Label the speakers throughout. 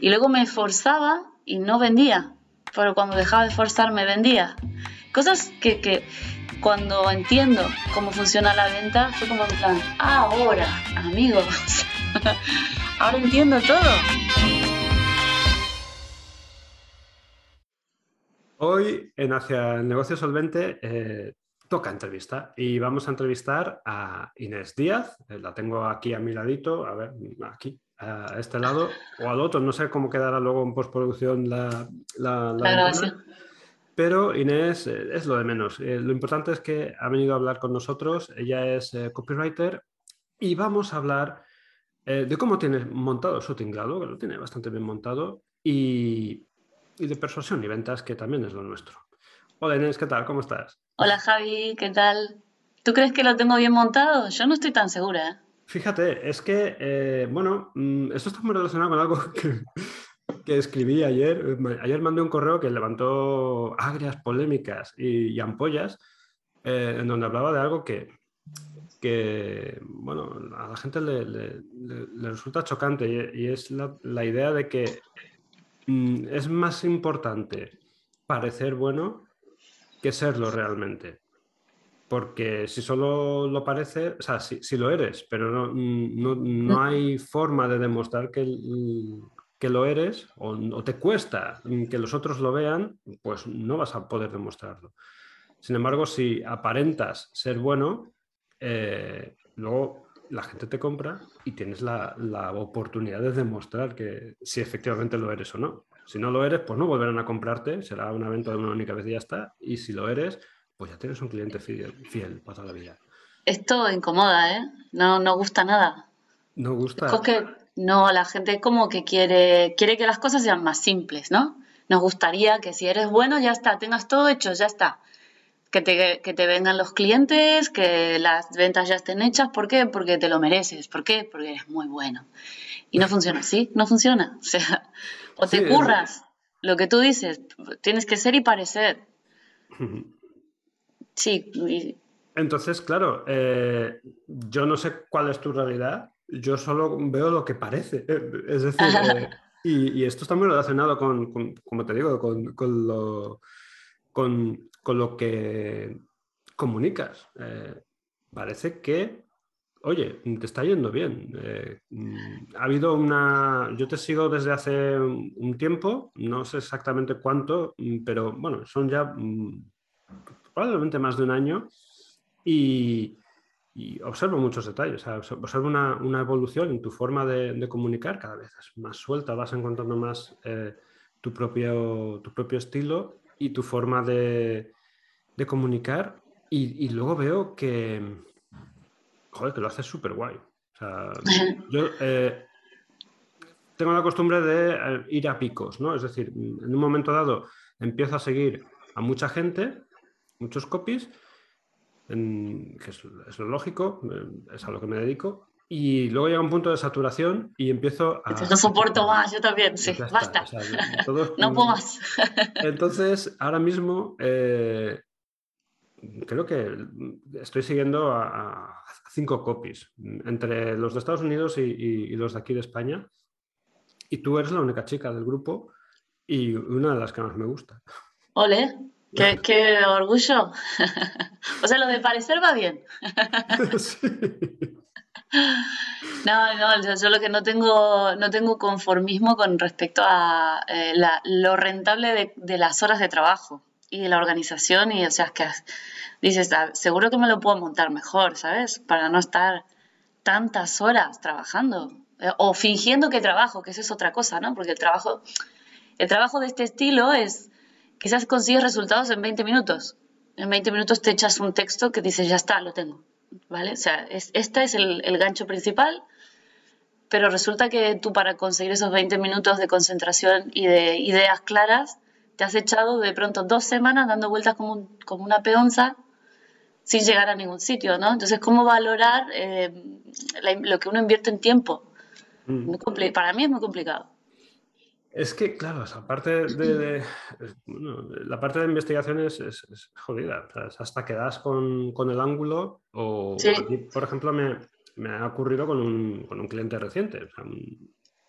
Speaker 1: Y luego me esforzaba y no vendía, pero cuando dejaba de forzar me vendía. Cosas que, que cuando entiendo cómo funciona la venta, fue como en plan, ahora, amigos, ahora entiendo todo.
Speaker 2: Hoy en Hacia el Negocio Solvente eh, toca entrevista y vamos a entrevistar a Inés Díaz. Eh, la tengo aquí a mi ladito, a ver, aquí, a este lado o al otro. No sé cómo quedará luego en postproducción la, la,
Speaker 1: grabación.
Speaker 2: Pero Inés eh, es lo de menos. lo importante es que ha venido a hablar con nosotros. Ella es copywriter y vamos a hablar de cómo tiene montado su tinglado, que lo tiene bastante bien montado, y, y de persuasión y ventas, que también es lo nuestro. Hola Inés, ¿qué tal? ¿Cómo estás?
Speaker 1: Hola Javi, ¿qué tal? ¿Tú crees que lo tengo bien montado? Yo no estoy tan segura.
Speaker 2: Fíjate, es que, eh, bueno, mm, esto está muy relacionado con algo que, que, escribí ayer. Ayer mandé un correo que levantó agrias polémicas y, ampollas, eh, en donde hablaba de algo que, que bueno, a la gente le, le, resulta chocante y, es la, la, idea de que Mm, es más importante parecer bueno que serlo realmente. Porque si solo lo parece, o sea, si, lo eres, pero no, mm, no, hay forma de demostrar que, que lo eres o, te cuesta que los otros lo vean, pues no vas a poder demostrarlo. Sin embargo, si aparentas ser bueno, eh, luego la gente te compra y tienes la, oportunidad de demostrar que si efectivamente lo eres o no. Si no lo eres, pues no volverán a comprarte, será una venta de una única vez y ya está. Y si lo eres, pues ya tienes un cliente fiel, fiel para toda la vida.
Speaker 1: Esto incomoda, ¿eh? No, no gusta nada.
Speaker 2: No gusta.
Speaker 1: Es que no, la gente como que quiere, quiere que las cosas sean más simples, ¿no? Nos gustaría que si eres bueno, ya está, tengas todo hecho, ya está que te, vengan los clientes, que las ventas ya estén hechas. ¿Por qué? Porque te lo mereces. ¿Por qué? Porque eres muy bueno. Y no funciona así, no funciona. O sea, o te curras lo que tú dices, tienes que ser y parecer. Sí.
Speaker 2: Entonces, claro, eh, yo no sé cuál es tu realidad, yo solo veo lo que parece. Es decir, eh, y, esto está muy relacionado con, como te digo, con, con lo... Con, con lo que comunicas. Eh, parece que, oye, te está yendo bien. Eh, ha habido una... Yo te sigo desde hace un tiempo, no sé exactamente cuánto, pero bueno, son ya mm, probablemente más de un año y, observo muchos detalles, observo una, evolución en tu forma de, comunicar, cada vez es más suelta, vas encontrando más eh, tu, propio, tu propio estilo y tu forma de, comunicar y, luego veo que, joder, que lo haces súper guay. yo eh, tengo la costumbre de eh, ir a picos, ¿no? Es decir, en un momento dado empiezo a seguir a mucha gente, muchos copies, que es, es, lo lógico, eh, es a lo que me dedico, y luego llega un punto de saturación y empiezo a...
Speaker 1: No soporto más, yo también, sí, basta. no puedo más.
Speaker 2: Entonces, ahora mismo eh, creo que estoy siguiendo a, cinco copies, entre los de Estados Unidos y, los de aquí de España. Y tú eres la única chica del grupo y una de las que más me gusta.
Speaker 1: Ole, qué, qué orgullo. o sea, lo de parecer va bien. sí. No, no, yo, lo que no tengo, no tengo conformismo con respecto a eh, lo rentable de, las horas de trabajo y de la organización y o sea, es que dices, ah, seguro que me lo puedo montar mejor, ¿sabes? Para no estar tantas horas trabajando eh, o fingiendo que trabajo, que eso es otra cosa, ¿no? Porque el trabajo, el trabajo de este estilo es quizás consigues resultados en 20 minutos. En 20 minutos te echas un texto que dices, ya está, lo tengo. ¿vale? O sea, es, este es el, gancho principal, pero resulta que tú para conseguir esos 20 minutos de concentración y de ideas claras, te has echado de pronto dos semanas dando vueltas como, como una peonza sin llegar a ningún sitio, ¿no? Entonces, ¿cómo valorar eh, lo que uno invierte en tiempo? Mm. para mí es muy complicado.
Speaker 2: Es que, claro, aparte de, la parte de investigación es, jodida. hasta que das con, el ángulo o, por ejemplo, me, ha ocurrido con un, cliente reciente.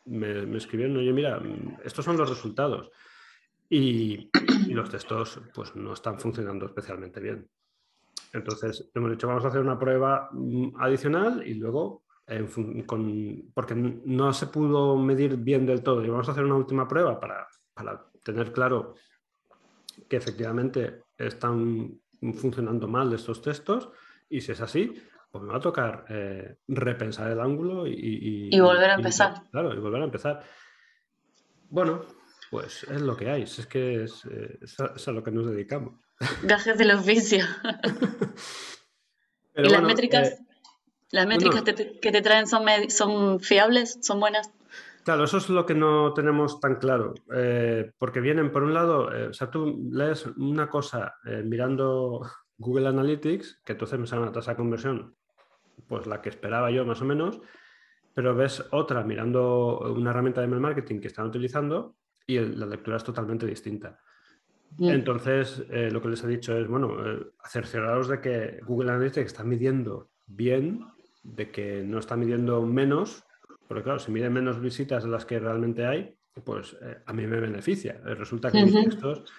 Speaker 2: me, escribieron, oye, mira, estos son los resultados. Y, los textos pues no están funcionando especialmente bien. Entonces, hemos dicho, vamos a hacer una prueba mm, adicional y luego, porque no se pudo medir bien del todo, y vamos a hacer una última prueba para, para tener claro que efectivamente están funcionando mal estos textos y si es así, pues me va a tocar eh, repensar el ángulo y,
Speaker 1: y, volver a empezar.
Speaker 2: claro, y volver a empezar. Bueno, pues es lo que hay, es que es, eh, a, lo que nos dedicamos.
Speaker 1: Gajes del oficio. ¿Y las métricas? Eh, ¿Las métricas que te traen son, son fiables? ¿Son buenas?
Speaker 2: Claro, eso es lo que no tenemos tan claro, porque vienen, por un lado, o sea, tú lees una cosa mirando Google Analytics, que entonces me sale una tasa de conversión pues la que esperaba yo más o menos, pero ves otra mirando una herramienta de email marketing que están utilizando y la lectura es totalmente distinta. Entonces, eh, lo que les he dicho es, bueno, eh, cercioraros de que Google Analytics está midiendo bien, de que no está midiendo menos, porque claro, si mide menos visitas de las que realmente hay, pues eh, a mí me beneficia. Resulta que mis textos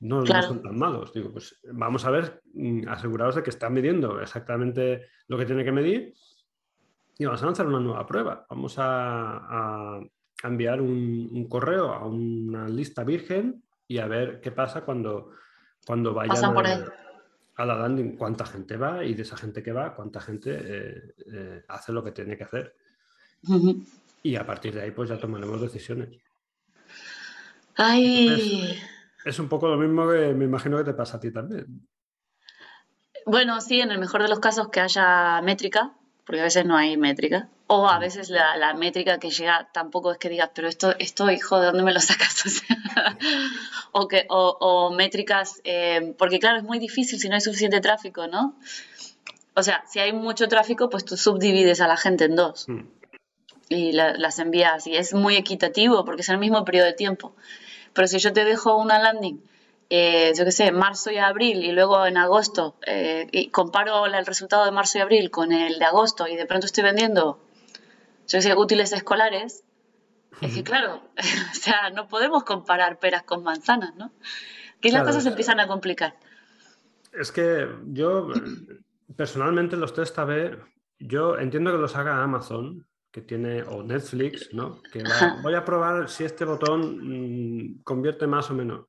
Speaker 2: no, son tan malos. Digo, pues vamos a ver, mm, asegurados de que está midiendo exactamente lo que tiene que medir y vamos a lanzar una nueva prueba. Vamos a, enviar un, correo a una lista virgen y a ver qué pasa cuando, cuando vayan a, la landing, cuánta gente va y de esa gente que va, cuánta gente eh, eh, hace lo que tiene que hacer. Y a partir de ahí pues ya tomaremos decisiones.
Speaker 1: Ay.
Speaker 2: Es un poco lo mismo que me imagino que te pasa a ti también.
Speaker 1: Bueno, sí, en el mejor de los casos que haya métrica, porque a veces no hay métrica, o a mm. veces la, métrica que llega tampoco es que digas, pero esto, esto hijo, ¿de dónde me lo sacas? O, que, o, métricas, eh, porque claro, es muy difícil si no hay suficiente tráfico, ¿no? O sea, si hay mucho tráfico, pues tú subdivides a la gente en dos mm. y las envías y es muy equitativo porque es el mismo periodo de tiempo. Pero si yo te dejo una landing, eh, yo qué sé, marzo y abril y luego en agosto, eh, y comparo el resultado de marzo y abril con el de agosto y de pronto estoy vendiendo, yo sé, útiles escolares, es que claro, o sea, no podemos comparar peras con manzanas, ¿no? Que las cosas se empiezan a complicar.
Speaker 2: Es que yo, personalmente, los test A-B, yo entiendo que los haga Amazon, que tiene, o Netflix, ¿no? Que voy a probar si este botón mm, convierte más o menos.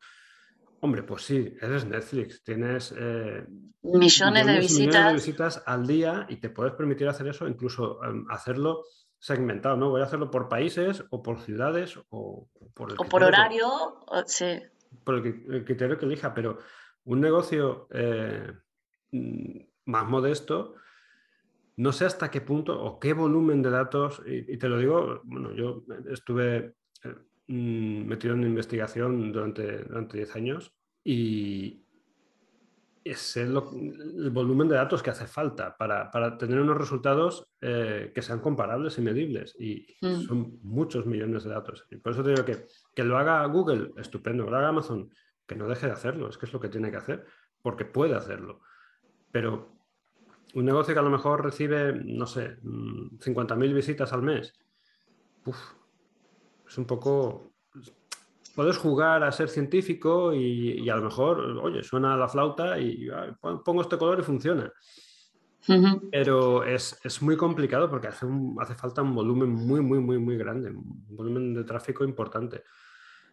Speaker 2: Hombre, pues sí, eres Netflix, tienes
Speaker 1: eh, millones, de visitas.
Speaker 2: de visitas al día y te puedes permitir hacer eso, incluso em, hacerlo segmentado, ¿no? Voy a hacerlo por países o por ciudades o por,
Speaker 1: o por horario, sí.
Speaker 2: Por el, criterio que elija, pero un negocio eh, más modesto, no sé hasta qué punto o qué volumen de datos, y, te lo digo, bueno, yo estuve eh, mm, metido en investigación durante, durante 10 años y es el, volumen de datos que hace falta para, tener unos resultados eh, que sean comparables y medibles. Y mm. son muchos millones de datos. Y por eso te digo que, que lo haga Google, estupendo, que lo haga Amazon, que no deje de hacerlo, es que es lo que tiene que hacer, porque puede hacerlo. Pero un negocio que a lo mejor recibe, no sé, 50.000 mm, visitas al mes, es un poco... Puedes jugar a ser científico y, a lo mejor, oye, suena la flauta y pongo este color y funciona. Pero es, muy complicado porque hace, hace falta un volumen muy, muy, muy, muy grande, un volumen de tráfico importante.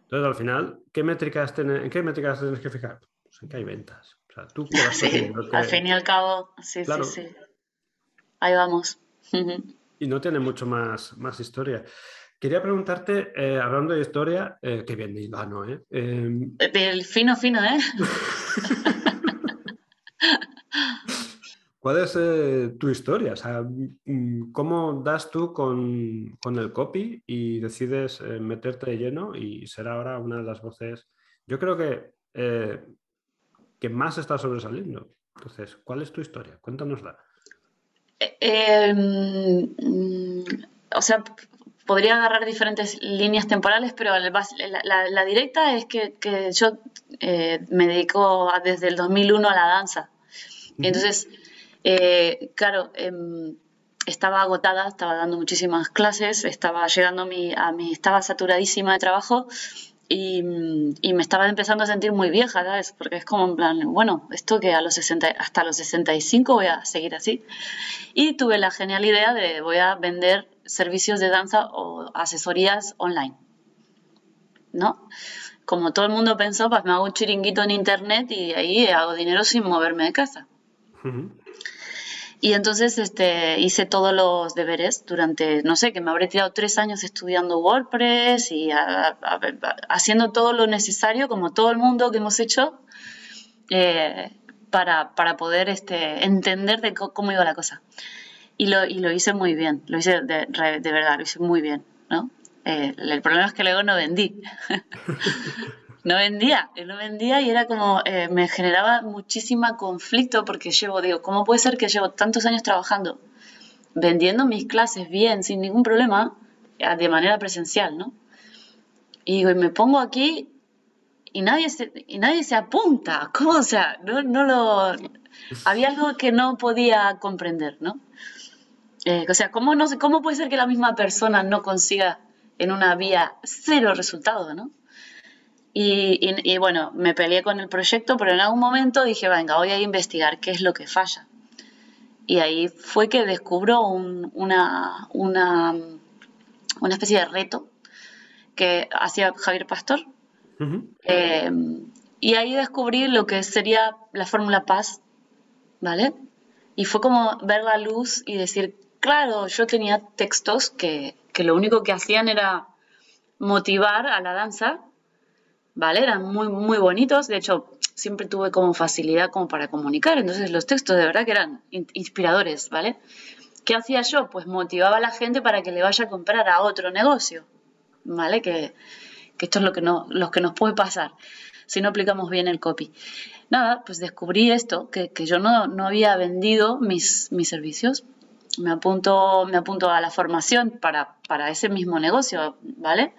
Speaker 2: Entonces, al final, ¿qué métricas ¿en qué métricas tienes que fijar? Pues en que hay ventas tú
Speaker 1: Al fin y al cabo, sí, sí, sí. Ahí vamos.
Speaker 2: y no tiene mucho más, más historia. Quería preguntarte, eh, hablando de historia, eh, que bien de Ivano, ¿eh?
Speaker 1: Em, Del fino, fino, ¿eh?
Speaker 2: ¿Cuál es eh, tu historia? O sea, mm, ¿cómo das tú con, con el copy y decides meterte de lleno y ser ahora una de las voces? Yo creo que que más está sobresaliendo. Entonces, ¿cuál es tu historia? Cuéntanosla.
Speaker 1: Em, o sea, podría agarrar diferentes líneas temporales, pero la, directa es que, yo eh, me dedico desde el 2001 a la danza. Entonces, eh, claro, em, estaba agotada, estaba dando muchísimas clases, estaba llegando a mi, a mi estaba saturadísima de trabajo y, me estaba empezando a sentir muy vieja, ¿sabes? Porque es como en plan, bueno, esto que a los 60, hasta los 65 voy a seguir así. Y tuve la genial idea de voy a vender servicios de danza o asesorías online, ¿no? Como todo el mundo pensó, pues me hago un chiringuito en internet y ahí hago dinero sin moverme de casa. Y entonces este, hice todos los deberes durante, no sé, que me habré tirado tres años estudiando WordPress y haciendo todo lo necesario, como todo el mundo que hemos hecho, eh, para, poder este, entender de cómo iba la cosa. Y lo, y lo hice muy bien, lo hice de, de verdad, lo hice muy bien, ¿no? Eh, el problema es que luego no vendí. no vendía, no vendía y era como, eh, me generaba muchísima conflicto porque llevo, digo, ¿cómo puede ser que llevo tantos años trabajando, vendiendo mis clases bien, sin ningún problema, de manera presencial, ¿no? Y digo, y me pongo aquí y nadie se, y nadie se apunta, ¿cómo? O sea, no, no lo... Había algo que no podía comprender, ¿no? Eh, o sea, ¿cómo, no, ¿cómo puede ser que la misma persona no consiga en una vía cero resultado, ¿no? Y, bueno, me peleé con el proyecto, pero en algún momento dije, venga, voy a investigar qué es lo que falla. Y ahí fue que descubro una, una, una, especie de reto que hacía Javier Pastor. Eh, y ahí descubrí lo que sería la fórmula paz, ¿vale? Y fue como ver la luz y decir, claro, yo tenía textos que, que lo único que hacían era motivar a la danza ¿vale? Eran muy, muy bonitos, de hecho, siempre tuve como facilidad como para comunicar, entonces los textos de verdad que eran inspiradores, ¿vale? ¿Qué hacía yo? Pues motivaba a la gente para que le vaya a comprar a otro negocio, ¿vale? Que, esto es lo que, no, lo que nos puede pasar si no aplicamos bien el copy. Nada, pues descubrí esto, que, yo no, no, había vendido mis, mis servicios. Me apunto, me apunto a la formación para, para ese mismo negocio, ¿vale?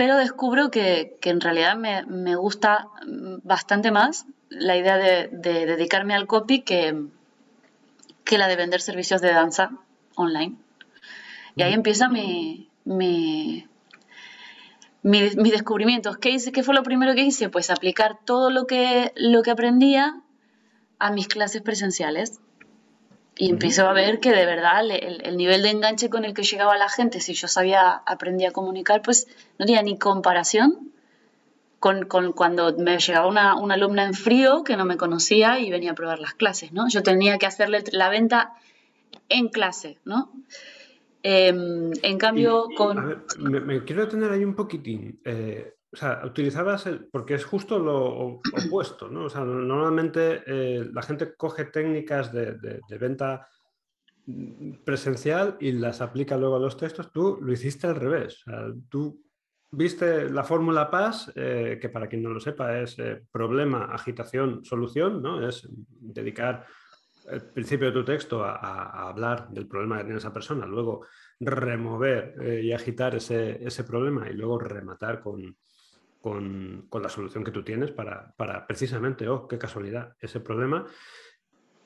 Speaker 1: Pero descubro que, en realidad me, gusta bastante más la idea de, dedicarme al copy que, que, la de vender servicios de danza online. Y ahí empieza mi, mi, mis descubrimientos. ¿Qué, hice, ¿Qué fue lo primero que hice? Pues aplicar todo lo que, lo que aprendía a mis clases presenciales. Y empiezo a ver que de verdad el, nivel de enganche con el que llegaba la gente, si yo sabía, aprendía a comunicar, pues no tenía ni comparación con, cuando me llegaba una, alumna en frío que no me conocía y venía a probar las clases, ¿no? Yo tenía que hacerle la venta en clase, ¿no? Em, en cambio, con...
Speaker 2: me, quiero detener ahí un poquitín. Eh, o sea, utilizabas, el, porque es justo lo opuesto, ¿no? O sea, normalmente eh, la gente coge técnicas de, venta presencial y las aplica luego a los textos. Tú lo hiciste al revés. O sea, tú viste la fórmula PAS, eh, que para quien no lo sepa es eh, problema, agitación, solución, ¿no? Es dedicar el principio de tu texto a, hablar del problema que tiene esa persona, luego remover y agitar ese, ese problema y luego rematar con, con, la solución que tú tienes para, precisamente, oh, qué casualidad, ese problema.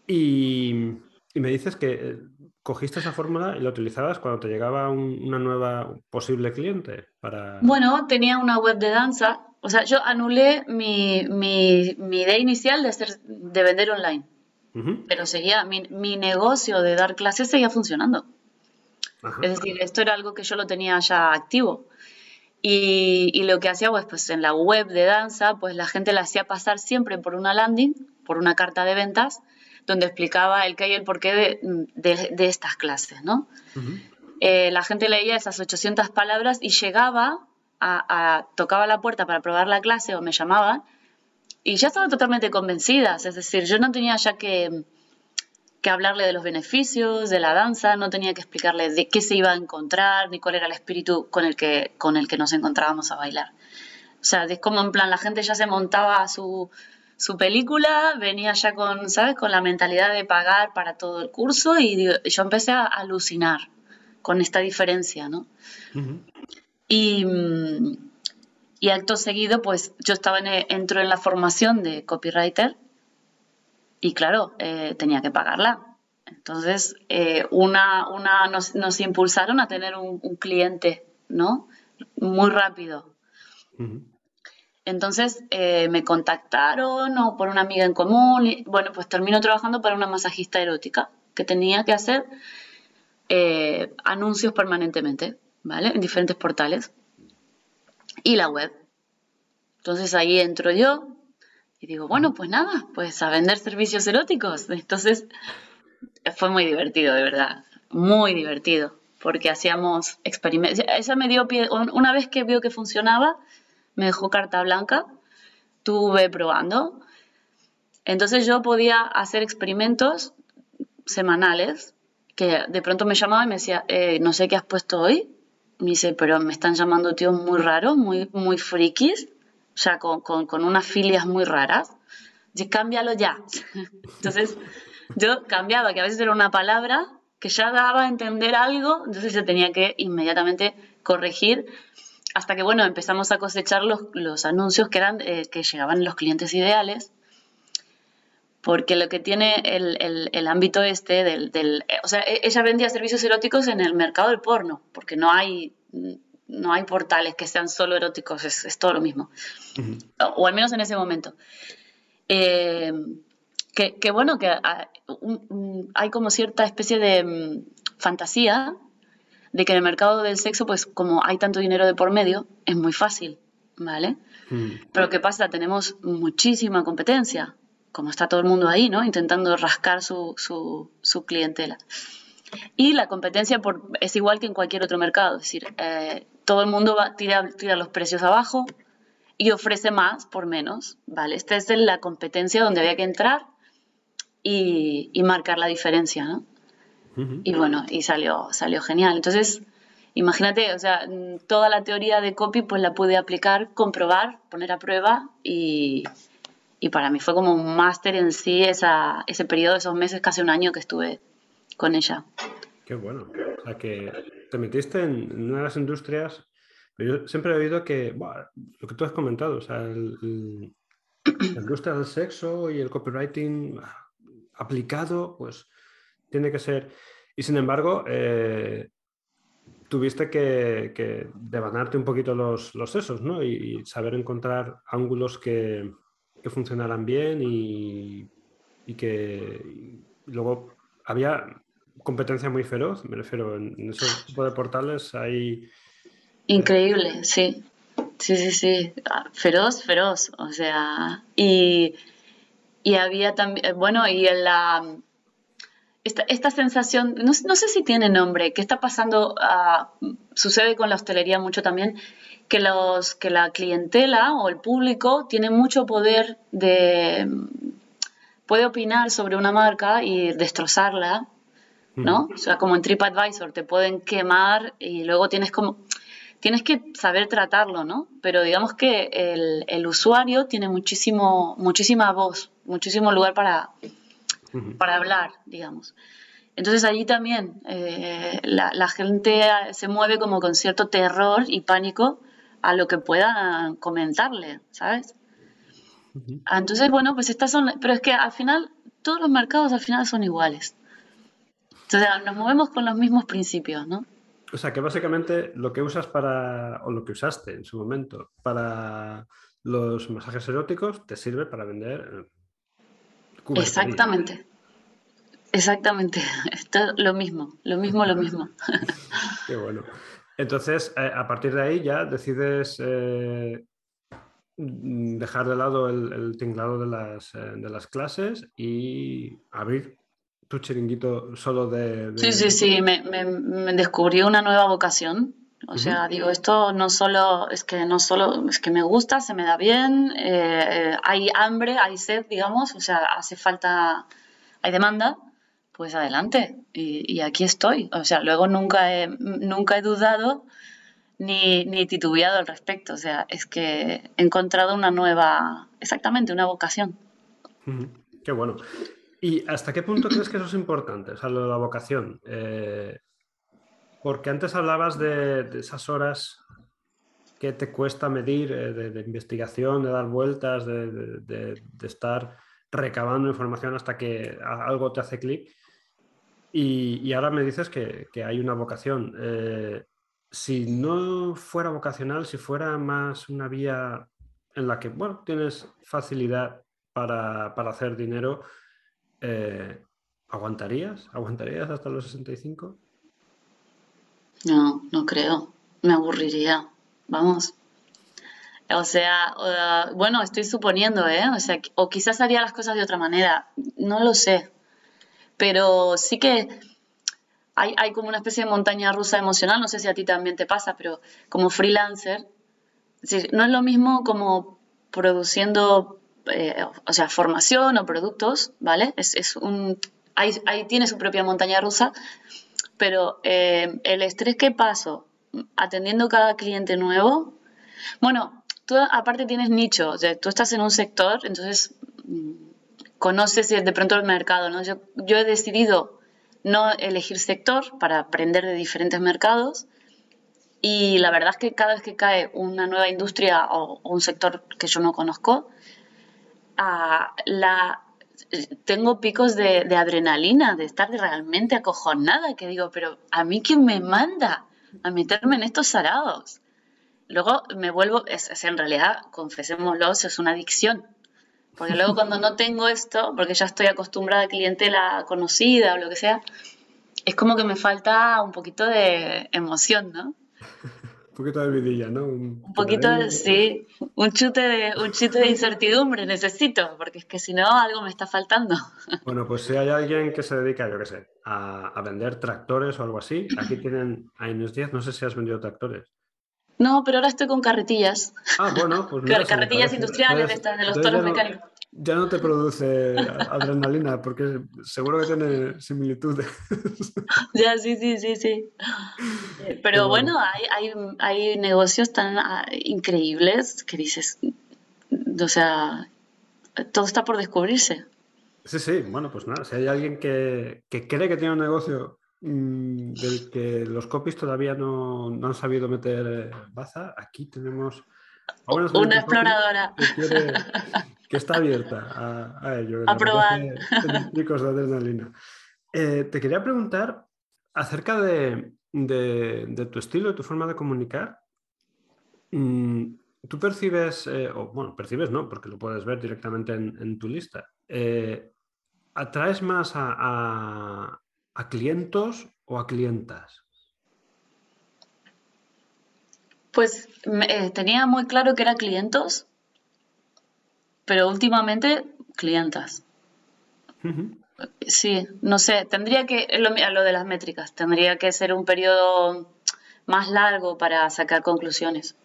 Speaker 2: Y, me dices que cogiste esa fórmula y la utilizabas cuando te llegaba una nueva posible cliente para...
Speaker 1: Bueno, tenía una web de danza. O sea, yo anulé mi, idea inicial de, hacer, de vender online. Pero seguía, mi, negocio de dar clases seguía funcionando. Es decir, esto era algo que yo lo tenía ya activo. Y, lo que hacía, pues, pues en la web de danza, pues la gente la hacía pasar siempre por una landing, por una carta de ventas, donde explicaba el qué y el porqué de, de, estas clases, ¿no? Eh, la gente leía esas 800 palabras y llegaba, a, tocaba la puerta para probar la clase o me llamaban y ya estaban totalmente convencidas, es decir, yo no tenía ya que que hablarle de los beneficios de la danza, no tenía que explicarle de qué se iba a encontrar, ni cuál era el espíritu con el que, con el que nos encontrábamos a bailar. O sea, es como en plan, la gente ya se montaba su, su película, venía ya con, ¿sabes? Con la mentalidad de pagar para todo el curso y yo empecé a alucinar con esta diferencia, ¿no? y, y, acto seguido, pues yo estaba en, entro en la formación de copywriter y claro, eh, tenía que pagarla. Entonces, eh, una, una nos, impulsaron a tener un, cliente, ¿no? Muy rápido. Entonces eh, me contactaron o por una amiga en común. Y, bueno, pues termino trabajando para una masajista erótica que tenía que hacer eh, anuncios permanentemente, ¿vale? En diferentes portales. Y la web. Entonces ahí entro yo y digo, bueno, pues nada, pues a vender servicios eróticos. Entonces fue muy divertido, de verdad. Muy divertido. Porque hacíamos experimentos. Esa me dio pie. Una vez que vio que funcionaba, me dejó carta blanca, tuve probando. Entonces yo podía hacer experimentos semanales, que de pronto me llamaba y me decía, eh, no sé qué has puesto hoy. Me dice, pero me están llamando tíos muy raros, muy, muy frikis, o sea, con, con, unas filias muy raras. Y cámbialo ya. Entonces, yo cambiaba, que a veces era una palabra que ya daba a entender algo, entonces se tenía que inmediatamente corregir hasta que, bueno, empezamos a cosechar los, los anuncios que, eran, eh, que llegaban los clientes ideales, porque lo que tiene el, el, el ámbito este del, del, eh, O sea, e, ella vendía servicios eróticos en el mercado del porno, porque no hay, no hay portales que sean solo eróticos, es, es todo lo mismo. o, al menos en ese momento. Eh, que, que, bueno, que ah, hay como cierta especie de mm, fantasía de que en el mercado del sexo, pues como hay tanto dinero de por medio, es muy fácil, ¿vale? Mm. Pero ¿qué pasa? Tenemos muchísima competencia, como está todo el mundo ahí, ¿no? Intentando rascar su, su, clientela. Y la competencia por, es igual que en cualquier otro mercado, es decir, eh, todo el mundo va, tira, tira los precios abajo y ofrece más por menos, ¿vale? Esta es la competencia donde había que entrar y, y marcar la diferencia, ¿no? Y bueno, y salió, salió genial. Entonces, imagínate, o sea, toda la teoría de copy pues la pude aplicar, comprobar, poner a prueba y, y para mí fue como un máster en sí esa, ese periodo, esos meses, casi un año que estuve con ella.
Speaker 2: Qué bueno. O sea, que te metiste en las industrias. Yo siempre he oído que, lo que tú has comentado, o sea, la industria del sexo y el copywriting aplicado, pues tiene que ser. Y sin embargo, eh, tuviste que, que, devanarte un poquito los, los sesos, ¿no? Y, saber encontrar ángulos que, que funcionaran bien y, y que luego había competencia muy feroz, me refiero, en, ese tipo de portales hay...
Speaker 1: Increíble, sí. Sí, sí, sí. Feroz, feroz. O sea, y, y había también, bueno, y en la esta, sensación, no, sé si tiene nombre, que está pasando, ah, sucede con la hostelería mucho también, que, los, que la clientela o el público tiene mucho poder de, puede opinar sobre una marca y destrozarla, ¿no? O sea, como en TripAdvisor, te pueden quemar y luego tienes como, tienes que saber tratarlo, ¿no? Pero digamos que el, el usuario tiene muchísimo, muchísima voz, muchísimo lugar para, para hablar, digamos. Entonces allí también eh, la, gente se mueve como con cierto terror y pánico a lo que puedan comentarle, ¿sabes? Ah, entonces, bueno, pues estas son, pero es que al final, todos los mercados al final son iguales. Entonces nos movemos con los mismos principios, ¿no?
Speaker 2: O sea, que básicamente lo que usas para, o lo que usaste en su momento para los masajes eróticos, te sirve para vender
Speaker 1: Exactamente. Exactamente. Esto lo mismo, lo mismo, lo mismo.
Speaker 2: Qué bueno. Entonces, eh, a partir de ahí ya decides eh, dejar de lado el, tinglado de las, eh, de las, clases y abrir tu chiringuito solo de...
Speaker 1: Sí, sí, sí, me, me, descubrí una nueva vocación o sea, digo, esto no solo es que no solo es que me gusta, se me da bien, eh, hay hambre, hay sed, digamos, o sea, hace falta, hay demanda, pues adelante. Y, aquí estoy. O sea, luego nunca he, nunca he dudado ni, ni titubeado al respecto. O sea, es que he encontrado una nueva, exactamente, una vocación.
Speaker 2: Qué bueno. ¿Y hasta qué punto crees que eso es importante? O sea, lo de la vocación. Eh, porque antes hablabas de, esas horas que te cuesta medir eh, de, investigación, de dar vueltas, de, estar recabando información hasta que algo te hace clic. Y, ahora me dices que, hay una vocación. Eh, si no fuera vocacional, si fuera más una vía en la que, bueno, tienes facilidad para, hacer dinero, eh, ¿aguantarías? ¿Aguantarías hasta los 65?
Speaker 1: No, no creo. Me aburriría. Vamos. O sea, bueno, estoy suponiendo, ¿eh? O sea, o quizás haría las cosas de otra manera. No lo sé. Pero sí que hay, hay como una especie de montaña rusa emocional. No sé si a ti también te pasa, pero como freelancer, no es lo mismo como produciendo, eh, o sea, formación o productos, ¿vale? Es, es un, ahí, ahí, tiene su propia montaña rusa, pero eh, el estrés que paso atendiendo cada cliente nuevo, bueno, tú aparte tienes nicho, o sea, tú estás en un sector, entonces mm, conoces de pronto el mercado, ¿no? Yo, yo he decidido no elegir sector para aprender de diferentes mercados y la verdad es que cada vez que cae una nueva industria o, un sector que yo no conozco, tengo picos de, adrenalina, de estar realmente acojonada, que digo, pero ¿a mí quién me manda a meterme en estos sarados? Luego me vuelvo, es, en realidad, confesémoslo, es una adicción. Porque luego cuando no tengo esto, porque ya estoy acostumbrada a clientela conocida o lo que sea, es como que me falta un poquito de emoción, ¿no?
Speaker 2: Un poquito de vidilla, ¿no?
Speaker 1: Un, poquito, de, sí, un chute, de, un chute de incertidumbre necesito, porque es que si no, algo me está faltando.
Speaker 2: Bueno, pues si hay alguien que se dedica, yo qué sé, a, vender tractores o algo así, aquí tienen a Inés Díaz, no sé si has vendido tractores.
Speaker 1: No, pero ahora estoy con carretillas.
Speaker 2: Ah, bueno, pues
Speaker 1: carretillas industriales, de, estas, de los toros mecánicos
Speaker 2: ya no te produce adrenalina porque seguro que tiene similitudes.
Speaker 1: Ya, sí, sí, sí, sí. Pero, bueno, hay, hay, negocios tan ah, increíbles que dices, o sea, todo está por descubrirse.
Speaker 2: Sí, sí, bueno, pues nada, si hay alguien que, cree que tiene un negocio mm, del que los copies todavía no, han sabido meter eh, baza, aquí tenemos...
Speaker 1: Una exploradora
Speaker 2: que está abierta a, ello.
Speaker 1: A probar.
Speaker 2: Chicos de adrenalina. Eh, te quería preguntar acerca de, tu estilo, de tu forma de comunicar. Mm, ¿Tú percibes, eh, o bueno, percibes no, porque lo puedes ver directamente en, tu lista, eh, ¿atraes más a, a, clientos o a clientas?
Speaker 1: Pues tenía muy claro que era clientos pero últimamente clientas. Sí, no sé, tendría que, lo, lo de las métricas, tendría que ser un periodo más largo para sacar conclusiones,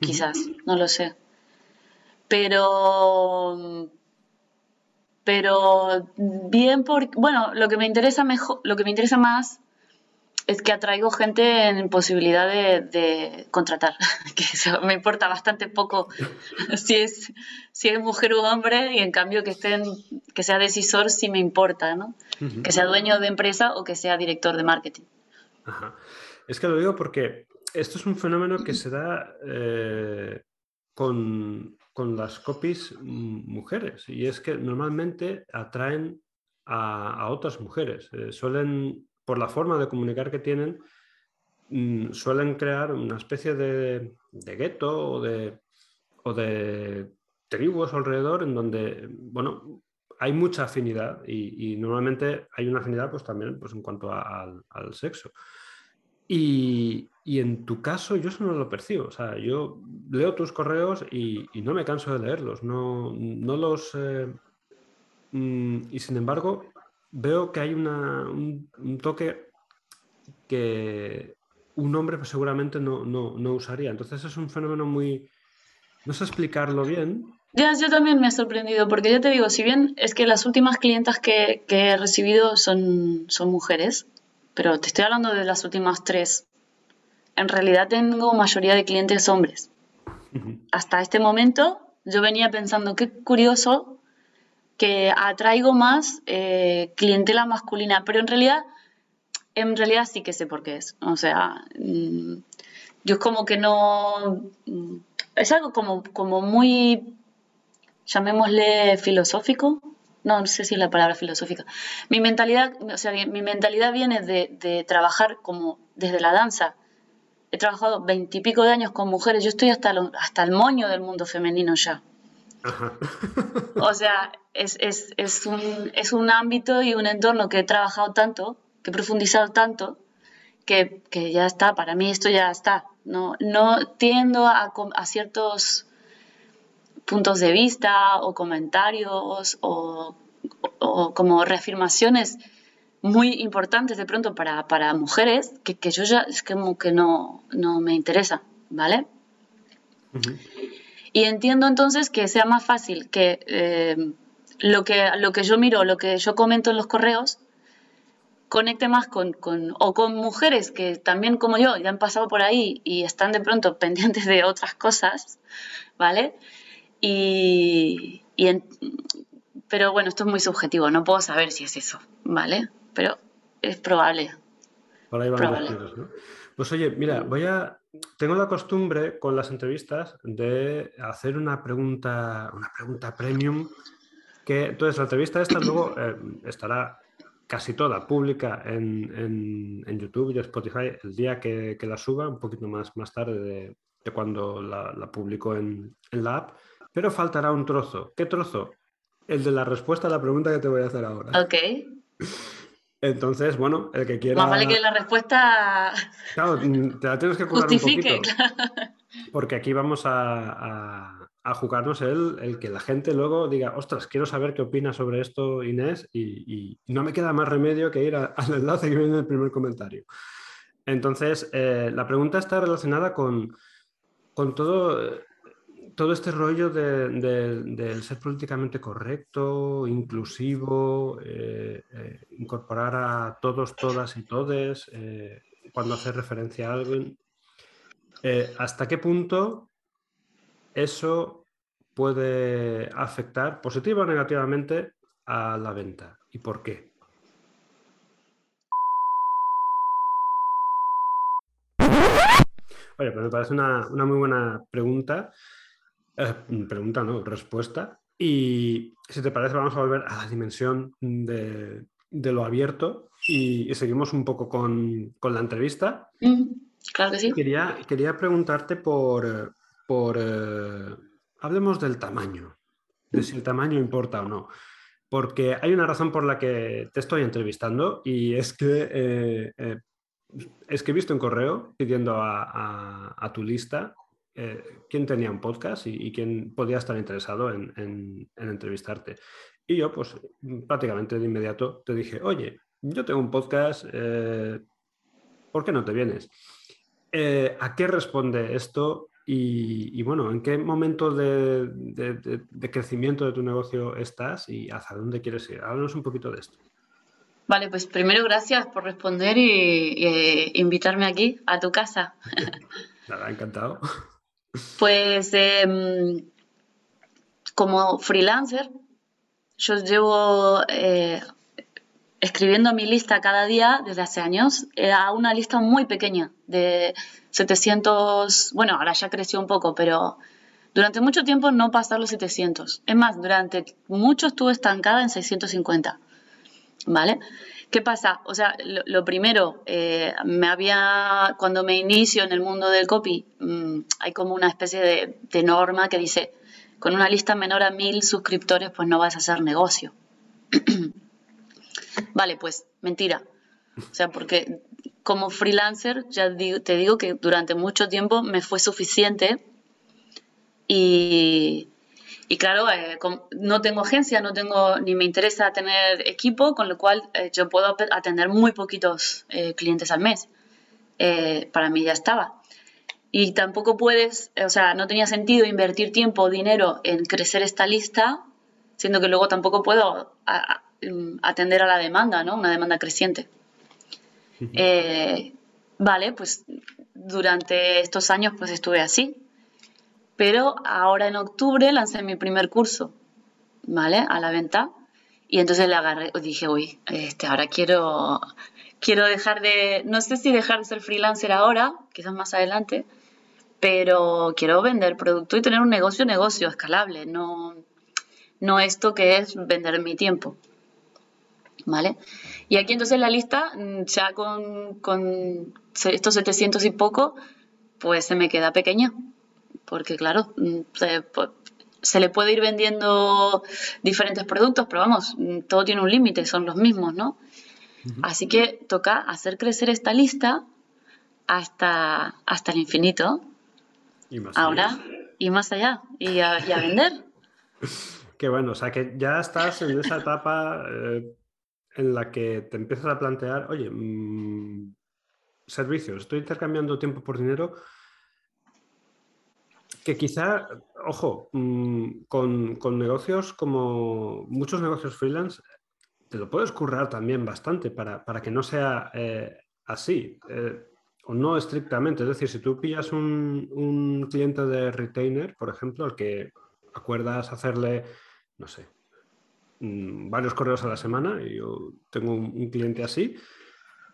Speaker 1: quizás, no lo sé. Pero, pero bien porque, bueno, lo que me interesa mejor, lo que me interesa más es que atraigo gente en posibilidad de, contratar, que me importa bastante poco si es, si es mujer u hombre y en cambio que, estén, que sea decisor sí me importa, ¿no? Que sea dueño de empresa o que sea director de marketing.
Speaker 2: Es que lo digo porque esto es un fenómeno que se da eh, con, las copies mujeres y es que normalmente atraen a, otras mujeres. Eh, suelen por la forma de comunicar que tienen, mm, suelen crear una especie de, gueto o de, o de tribus alrededor en donde, bueno, hay mucha afinidad y, normalmente hay una afinidad pues también pues, en cuanto al, sexo. Y, en tu caso yo eso no lo percibo. O sea, yo leo tus correos y, no me canso de leerlos. No, no los... Eh, mm, y sin embargo, veo que hay un, toque que un hombre pues, seguramente no, usaría. Entonces es un fenómeno muy... No sé explicarlo bien.
Speaker 1: Ya, yo también me ha sorprendido, porque ya te digo, si bien es que las últimas clientas que, he recibido son, son mujeres, pero te estoy hablando de las últimas tres. En realidad tengo mayoría de clientes hombres. Hasta este momento yo venía pensando, qué curioso que atraigo más eh, clientela masculina, pero en realidad, en realidad sí que sé por qué es. O sea, mm, yo es como que no... Mm, es algo como, como muy, llamémosle filosófico, no, no sé si es la palabra filosófica. Mi mentalidad, o sea, mi mentalidad viene de, trabajar como desde la danza. He trabajado veintipico de años con mujeres. Yo estoy hasta, hasta el moño del mundo femenino ya. O sea, es, un, es un ámbito y un entorno que he trabajado tanto, que he profundizado tanto, que, ya está, para mí esto ya está. No, no tiendo a, a ciertos puntos de vista o comentarios o, como reafirmaciones muy importantes de pronto para, para mujeres que, que, yo ya es como que no, no me interesa, ¿vale? Y entiendo entonces que sea más fácil que, eh, lo que lo que yo miro, lo que yo comento en los correos, conecte más con, con, o con mujeres que también como yo ya han pasado por ahí y están de pronto pendientes de otras cosas, ¿vale? Y, pero bueno, esto es muy subjetivo, no puedo saber si es eso, ¿vale? Pero es probable.
Speaker 2: Por ahí van los ¿no? Pues oye, mira, voy a. Tengo la costumbre con las entrevistas de hacer una pregunta, una pregunta premium. Que, entonces, la entrevista esta luego eh, estará casi toda pública en, YouTube y Spotify el día que, la suba, un poquito más, más tarde de, cuando la, la publico en, en la app. Pero faltará un trozo. ¿Qué trozo? El de la respuesta a la pregunta que te voy a hacer ahora.
Speaker 1: Ok.
Speaker 2: Entonces, bueno, el que quiera.
Speaker 1: Más vale que la respuesta.
Speaker 2: Claro, te la tienes que curar un poquito. Porque aquí vamos a, jugarnos el, el, que la gente luego diga, ostras, quiero saber qué opina sobre esto Inés, y, no me queda más remedio que ir al enlace que viene en el primer comentario. Entonces, eh, la pregunta está relacionada con, con todo todo este rollo del ser políticamente correcto, inclusivo, eh, eh, incorporar a todos, todas y todes eh, cuando hace referencia a alguien, ¿hasta qué punto eso puede afectar positiva o negativamente a la venta? ¿Y por qué? Oye, pues me parece una, una muy buena pregunta eh, pregunta, no, respuesta. Y si te parece, vamos a volver a la dimensión de, lo abierto y, seguimos un poco con, la entrevista.
Speaker 1: Mm, claro que sí.
Speaker 2: Quería, quería preguntarte por, por eh, hablemos del tamaño, de si el tamaño importa o no. Porque hay una razón por la que te estoy entrevistando y es que eh, es que he visto un correo pidiendo a tu lista eh, quién tenía un podcast y, quién podía estar interesado en, entrevistarte. Y yo, pues prácticamente de inmediato te dije, oye, yo tengo un podcast, eh, ¿por qué no te vienes? Eh, ¿A qué responde esto? Y, bueno, ¿en qué momento de, crecimiento de tu negocio estás y hacia dónde quieres ir? Háblanos un poquito de esto.
Speaker 1: Vale, pues primero gracias por responder y, y invitarme aquí a tu casa.
Speaker 2: Nada, encantado.
Speaker 1: Pues em, como freelancer, yo llevo eh, escribiendo mi lista cada día desde hace años a una lista muy pequeña de 700, bueno, ahora ya creció un poco, pero durante mucho tiempo no pasar los 700. Es más, durante mucho estuve estancada en 650, ¿vale? ¿Qué pasa? O sea, lo, primero, eh, me había, cuando me inicio en el mundo del copy, mm, hay como una especie de, norma que dice, con una lista menor a mil suscriptores, pues no vas a hacer negocio. vale, pues mentira. O sea, porque como freelancer, ya te digo que durante mucho tiempo me fue suficiente y, y claro, eh, no tengo agencia, no tengo ni me interesa tener equipo, con lo cual eh, yo puedo atender muy poquitos eh, clientes al mes. para mí ya estaba. Y tampoco puedes, o sea, no tenía sentido invertir tiempo o dinero en crecer esta lista, siendo que luego tampoco puedo mm, atender a la demanda, ¿no? Una demanda creciente. vale, pues durante estos años pues estuve así. Pero ahora en octubre lancé mi primer curso, ¿vale? A la venta. Y entonces le agarré, dije, uy, este, ahora quiero, quiero dejar de, no sé si dejar de ser freelancer ahora, quizás más adelante, pero quiero vender producto y tener un negocio, negocio escalable, no, no esto que es vender mi tiempo. ¿Vale? Y aquí entonces la lista, mm, ya con, con estos 700 y poco, pues se me queda pequeña. Porque claro, mm, se, le puede ir vendiendo diferentes productos, pero vamos, mm, todo tiene un límite, son los mismos, ¿no? Así que toca hacer crecer esta lista hasta, hasta el infinito. Y más Ahora, y más allá, y a, vender.
Speaker 2: Qué bueno, o sea que ya estás en esa etapa eh, en la que te empiezas a plantear, oye, mm, servicios, estoy intercambiando tiempo por dinero, que quizá, ojo, mm, con, negocios como muchos negocios freelance, te lo puedes currar también bastante para, que no sea eh, así, eh, o no estrictamente. Es decir, si tú pillas un, un cliente de retainer, por ejemplo, al que acuerdas hacerle, no sé, Mm, varios correos a la semana, y yo tengo un, cliente así,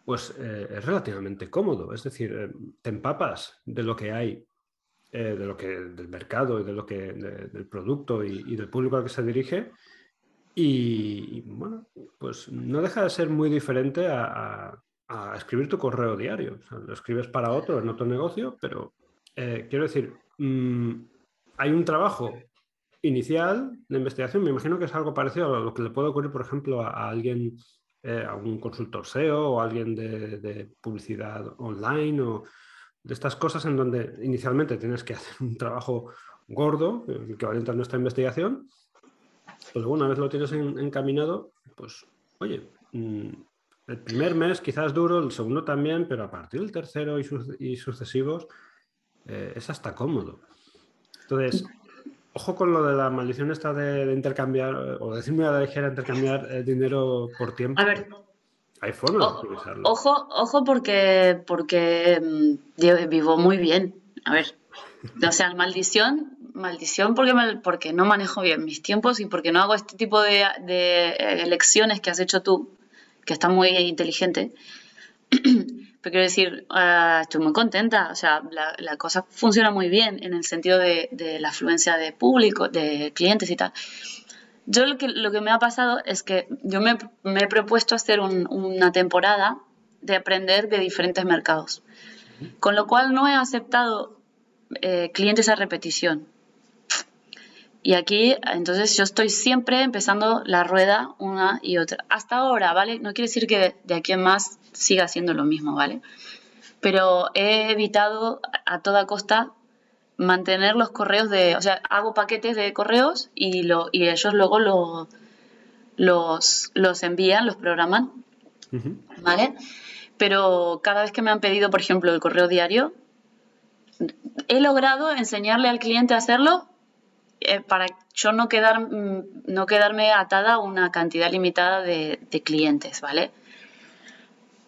Speaker 2: pues eh, es relativamente cómodo. Es decir, te empapas de lo que hay, eh, de lo que, del mercado y de lo que, del producto y, del público al que se dirige. Y, bueno, pues no deja de ser muy diferente a, escribir tu correo diario. lo escribes para otro en otro negocio, pero quiero decir, mm, hay un trabajo inicial de investigación, me imagino que es algo parecido a lo que le puede ocurrir, por ejemplo, a, alguien, eh, a un consultor SEO o alguien de, publicidad online o de estas cosas en donde inicialmente tienes que hacer un trabajo gordo va a nuestra investigación, pero una vez lo tienes encaminado, pues oye, mm, el primer mes quizás duro, el segundo también, pero a partir del tercero y, sucesivos eh, es hasta cómodo. Entonces, Ojo con lo de la maldición esta de, intercambiar, o decirme a la ligera intercambiar el dinero por tiempo.
Speaker 1: A ver.
Speaker 2: Hay formas de utilizarlo.
Speaker 1: Ojo, ojo porque, porque mm, vivo muy bien. A ver. O sea, maldición, maldición porque, porque no manejo bien mis tiempos y porque no hago este tipo de, de elecciones que has hecho tú, que está muy inteligente. Pero quiero decir, ah, estoy muy contenta, o sea, la, cosa funciona muy bien en el sentido de, la afluencia de público, de clientes y tal. Yo lo que, lo que me ha pasado es que yo me, he propuesto hacer una temporada de aprender de diferentes mercados, con lo cual no he aceptado eh, clientes a repetición. Y aquí, entonces, yo estoy siempre empezando la rueda una y otra. Hasta ahora, ¿vale? No quiere decir que de aquí en más siga haciendo lo mismo, ¿vale? Pero he evitado a toda costa mantener los correos de, o sea, hago paquetes de correos y, lo, y ellos luego lo, los, los envían, los programan, ¿vale? Pero cada vez que me han pedido, por ejemplo, el correo diario, he logrado enseñarle al cliente a hacerlo eh, para yo no, quedar, mm, no quedarme atada a una cantidad limitada de, de clientes, ¿vale?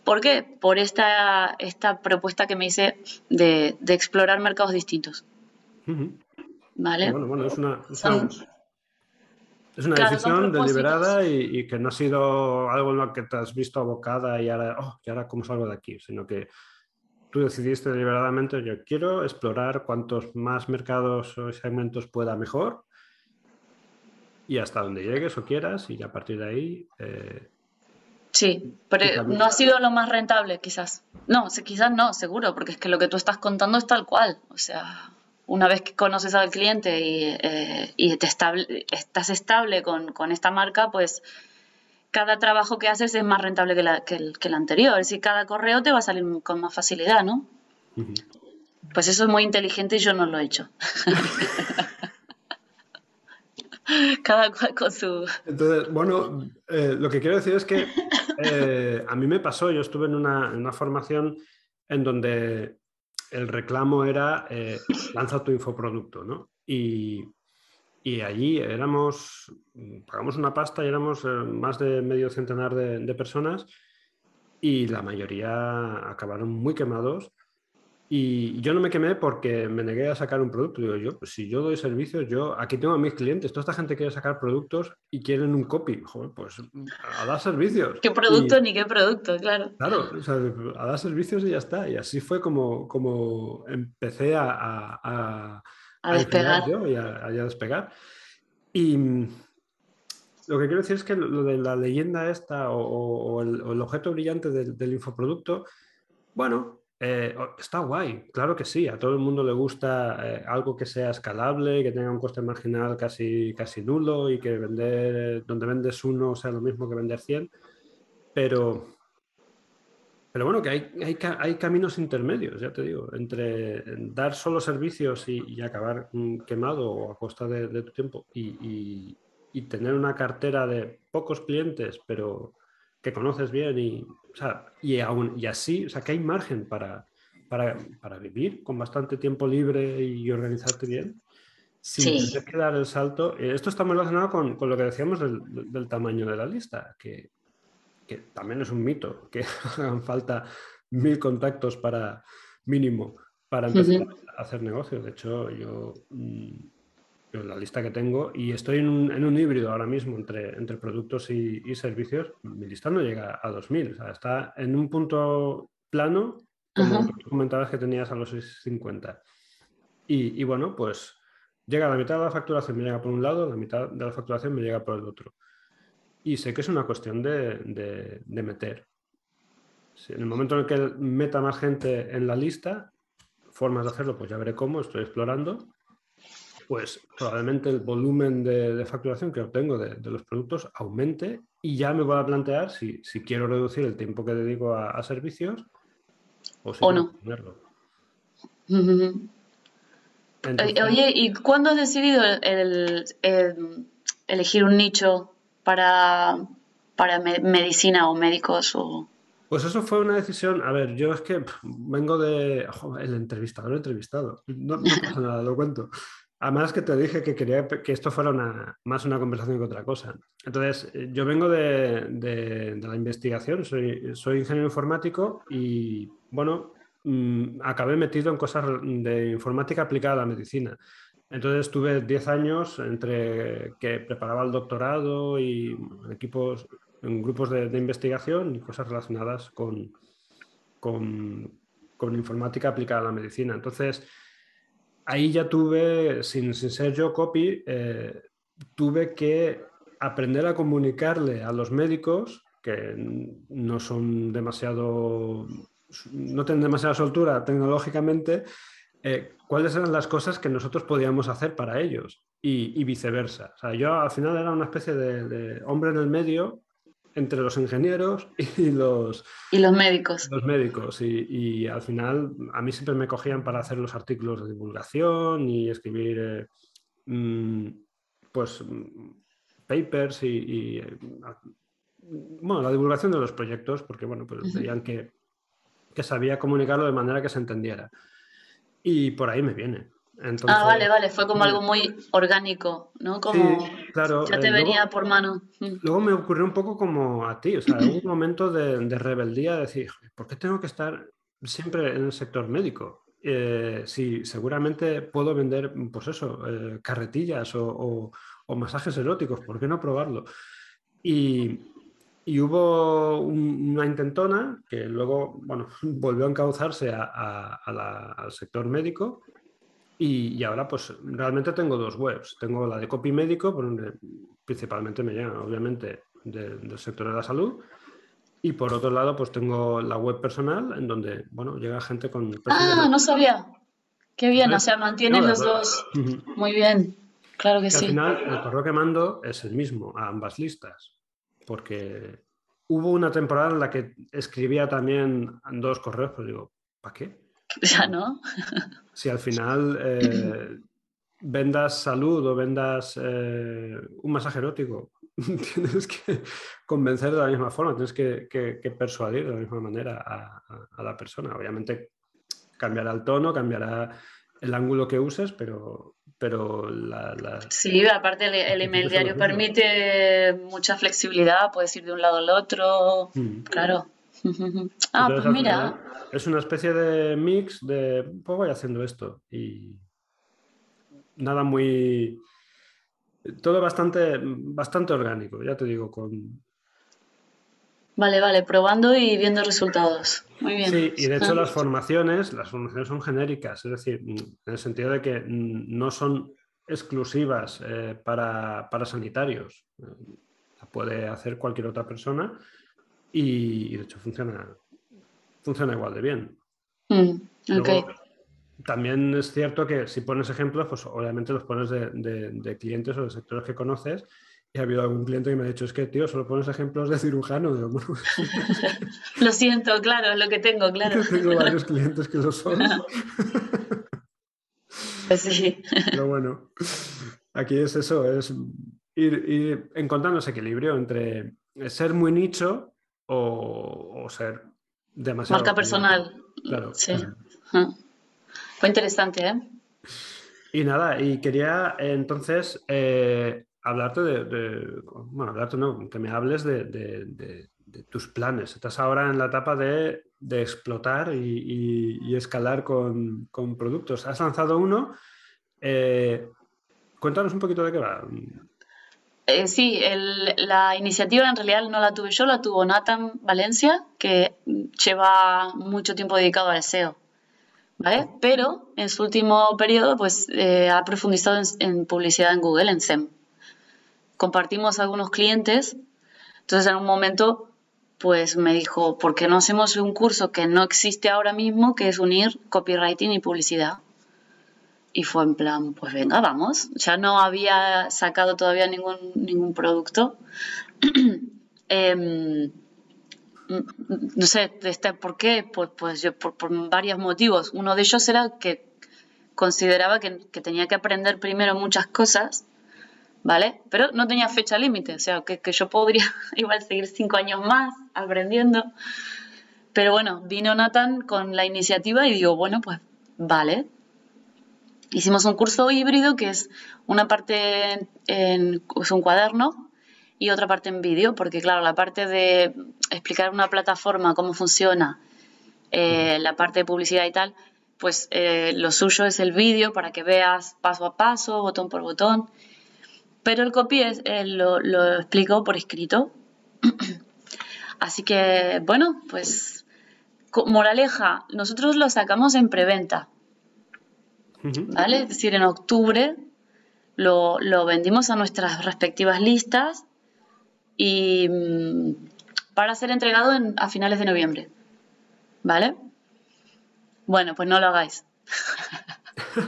Speaker 1: ¿Por qué? Por esta, esta propuesta que me hice de, explorar mercados distintos. ¿Vale?
Speaker 2: Bueno, bueno, es una, es una decisión deliberada y, que no ha sido algo en lo que te has visto abocada y ahora, oh, y ahora cómo salgo de aquí, sino que tú decidiste deliberadamente, yo quiero explorar cuantos más mercados o segmentos pueda mejor y hasta donde llegues o quieras y a partir de ahí eh,
Speaker 1: Sí, pero no ha sido lo más rentable, quizás. No, quizás no, seguro, porque es que lo que tú estás contando es tal cual. O sea, una vez que conoces al cliente y, eh, te estás estable con, esta marca, pues cada trabajo que haces es más rentable que, el, anterior. Es decir, cada correo te va a salir con más facilidad, ¿no? Pues eso es muy inteligente y yo no lo he hecho. Cada cual con su...
Speaker 2: Entonces, bueno, eh, lo que quiero decir es que eh, a mí me pasó, yo estuve en una, formación en donde el reclamo era eh, lanza tu infoproducto, ¿no? Y, allí éramos, pagamos una pasta y éramos más de medio centenar de personas y la mayoría acabaron muy quemados y yo no me quemé porque me negué a sacar un producto. Digo yo, pues si yo doy servicios, yo aquí tengo a mis clientes, toda esta gente quiere sacar productos y quieren un copy. Joder, pues a dar servicios.
Speaker 1: ¿Qué producto ni qué producto? Claro.
Speaker 2: Claro, o sea, a dar servicios y ya está. Y así fue como, como empecé a,
Speaker 1: a, despegar.
Speaker 2: y a, despegar. Y, lo que quiero decir es que lo de la leyenda esta o, el, objeto brillante del, infoproducto, bueno, eh, está guay, claro que sí, a todo el mundo le gusta eh, algo que sea escalable, que tenga un coste marginal casi, casi nulo y que vender, donde vendes uno sea lo mismo que vender 100, pero pero bueno, que hay, hay, caminos intermedios, ya te digo, entre dar solo servicios y, acabar mm, quemado o a costa de, tu tiempo y, tener una cartera de pocos clientes, pero que conoces bien y, y, aún, y así, o sea, que hay margen para, para, vivir con bastante tiempo libre y organizarte bien. Sin tener que dar el salto. Eh, esto está muy relacionado con, lo que decíamos del, del, tamaño de la lista, que, que también es un mito, que hagan falta mil contactos para mínimo para empezar a hacer negocio. De hecho, yo, mm, la lista que tengo, y estoy en un, híbrido ahora mismo entre, entre productos y, servicios, mi lista no llega a 2000, o sea, está en un punto plano, como comentabas que tenías a los 650. Y, y bueno, pues llega la mitad de la facturación, me llega por un lado, la mitad de la facturación me llega por el otro. Y sé que es una cuestión de, meter. en el momento en el que meta más gente en la lista, formas de hacerlo, pues ya veré cómo, estoy explorando, pues probablemente el volumen de, facturación que obtengo de, los productos aumente y ya me voy a plantear si, quiero reducir el tiempo que dedico a, servicios
Speaker 1: o si no. Oye, ¿y cuándo has decidido elegir un nicho para, para medicina o médicos o...
Speaker 2: Pues eso fue una decisión. A ver, yo es que vengo de. el entrevistador entrevistado. No, pasa nada, lo cuento. Además que te dije que quería que esto fuera una, más una conversación que otra cosa. Entonces, yo vengo de, de, la investigación, soy, soy, ingeniero informático y, bueno, mm, acabé metido en cosas de informática aplicada a la medicina. Entonces estuve 10 años entre que preparaba el doctorado y equipos, en grupos de, investigación y cosas relacionadas con, con, informática aplicada a la medicina. Entonces, ahí ya tuve, sin, ser yo copy, eh, tuve que aprender a comunicarle a los médicos que no son demasiado, no tienen demasiada soltura tecnológicamente, eh, cuáles eran las cosas que nosotros podíamos hacer para ellos y, viceversa. O sea, yo al final era una especie de, hombre en el medio entre los ingenieros y los,
Speaker 1: y los médicos.
Speaker 2: Los médicos. Y, al final a mí siempre me cogían para hacer los artículos de divulgación y escribir eh, mm, pues papers y, bueno, la divulgación de los proyectos, porque bueno, pues veían que, que sabía comunicarlo de manera que se entendiera. Y por ahí me viene.
Speaker 1: Ah, vale, vale, fue como algo muy orgánico, ¿no? Como sí, claro. Ya te eh, venía por mano.
Speaker 2: Mm. Luego me ocurrió un poco como a ti, o sea, un momento de, rebeldía, de decir, ¿por qué tengo que estar siempre en el sector médico? Eh, si seguramente puedo vender, pues eso, eh, carretillas o, masajes eróticos, ¿por qué no probarlo? Y, y hubo una intentona que luego, bueno, volvió a encauzarse al sector médico y, ahora pues realmente tengo dos webs. Tengo la de copy médico, por donde principalmente me llegan obviamente del sector de la salud y por otro lado pues tengo la web personal en donde, bueno, llega gente con...
Speaker 1: Ah, no sabía. Qué bien, o sea, mantienes los dos. Muy bien, claro que, sí.
Speaker 2: Al final el correo que mando es el mismo a ambas listas porque hubo una temporada en la que escribía también dos correos, pues digo, ¿para qué?
Speaker 1: Ya no.
Speaker 2: si al final eh, vendas salud o vendas eh, un masaje erótico, tienes que convencer de la misma forma, tienes que, persuadir de la misma manera a, la persona. Obviamente cambiará el tono, cambiará el ángulo que uses, pero, pero la,
Speaker 1: Sí, aparte el, email diario permite mucha flexibilidad, puedes ir de un lado al otro, mm. claro. ah, pues mira.
Speaker 2: Es una especie de mix de, pues voy haciendo esto y nada muy... Todo bastante, bastante orgánico, ya te digo, con...
Speaker 1: Vale, vale, probando y viendo resultados. Muy bien.
Speaker 2: Sí, y de hecho las formaciones, las formaciones son genéricas, es decir, en el sentido de que no son exclusivas eh, para, sanitarios. la puede hacer cualquier otra persona y, de hecho funciona, funciona igual de bien. Mm, también es cierto que si pones ejemplos, pues obviamente los pones de, clientes o de sectores que conoces. Y ha habido algún cliente que me ha dicho, es que, tío, solo pones ejemplos de cirujano.
Speaker 1: lo siento, claro, es lo que tengo, claro.
Speaker 2: tengo varios clientes que lo son.
Speaker 1: Pues sí.
Speaker 2: Pero bueno, aquí es eso, es ir, encontrando ese equilibrio entre ser muy nicho o, ser demasiado...
Speaker 1: Marca personal. Claro. Sí. Fue interesante, ¿eh?
Speaker 2: Y nada, y quería entonces eh, hablarte de, bueno, hablarte no, que me hables de, tus planes. Estás ahora en la etapa de, explotar y, escalar con, productos. Has lanzado uno. Eh, cuéntanos un poquito de qué va.
Speaker 1: Eh, sí, la iniciativa en realidad no la tuve yo, la tuvo Nathan Valencia, que lleva mucho tiempo dedicado al SEO. ¿Vale? Pero en su último periodo pues, eh, ha profundizado en, publicidad en Google, en SEM. Compartimos algunos clientes, entonces en un momento pues me dijo, ¿por qué no hacemos un curso que no existe ahora mismo, que es unir copywriting y publicidad? Y fue en plan, pues venga, vamos. Ya no había sacado todavía ningún, ningún producto. Em, no sé, este, ¿por qué? Pues, pues yo, por, varios motivos. Uno de ellos era que consideraba que, tenía que aprender primero muchas cosas, ¿vale? Pero no tenía fecha límite, o sea, que, que, yo podría igual seguir cinco años más aprendiendo. Pero bueno, vino Nathan con la iniciativa y digo, bueno, pues vale, Hicimos un curso híbrido que es una parte en, es un cuaderno y otra parte en vídeo, porque claro, la parte de explicar una plataforma, cómo funciona, eh, la parte de publicidad y tal, pues eh, lo suyo es el vídeo para que veas paso a paso, botón por botón. Pero el copy es, eh, lo, lo explico por escrito. Así que, bueno, pues moraleja, nosotros lo sacamos en preventa. ¿Vale? Es decir, en octubre lo, vendimos a nuestras respectivas listas y mm, para ser entregado a finales de noviembre, ¿vale? Bueno, pues no lo hagáis. no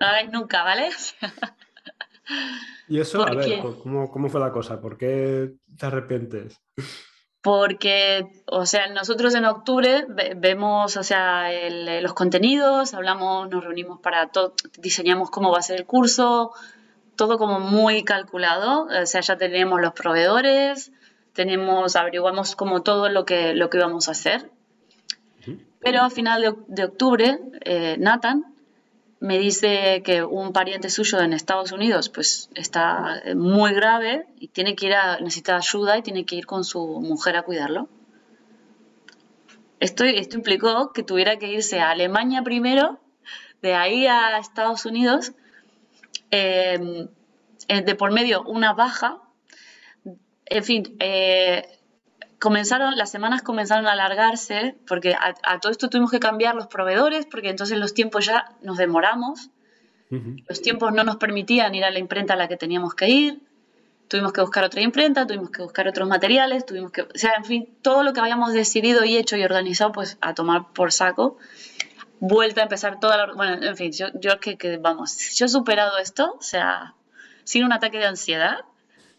Speaker 1: lo hagáis nunca, ¿vale?
Speaker 2: y eso, a ver, ¿cómo, ¿cómo fue la cosa? ¿Por qué te arrepientes?
Speaker 1: Porque, o sea, nosotros en octubre vemos, o sea, los contenidos, hablamos, nos reunimos para todo, diseñamos cómo va a ser el curso, todo como muy calculado, o sea, ya tenemos los proveedores, tenemos, averiguamos como todo lo que, lo que íbamos a hacer. Pero a final de, octubre, eh, Nathan me dice que un pariente suyo en Estados Unidos pues está muy grave y tiene que ir a, necesita ayuda y tiene que ir con su mujer a cuidarlo. Esto, esto implicó que tuviera que irse a Alemania primero, de ahí a Estados Unidos, eh, de por medio una baja. En fin, eh, comenzaron, las semanas comenzaron a alargarse porque a, todo esto tuvimos que cambiar los proveedores porque entonces los tiempos ya nos demoramos. Los tiempos no nos permitían ir a la imprenta a la que teníamos que ir. Tuvimos que buscar otra imprenta, tuvimos que buscar otros materiales, tuvimos que, o sea, en fin, todo lo que habíamos decidido y hecho y organizado, pues a tomar por saco. Vuelta a empezar toda la... Bueno, en fin, yo, yo que, que, vamos, yo he superado esto, o sea, sin un ataque de ansiedad,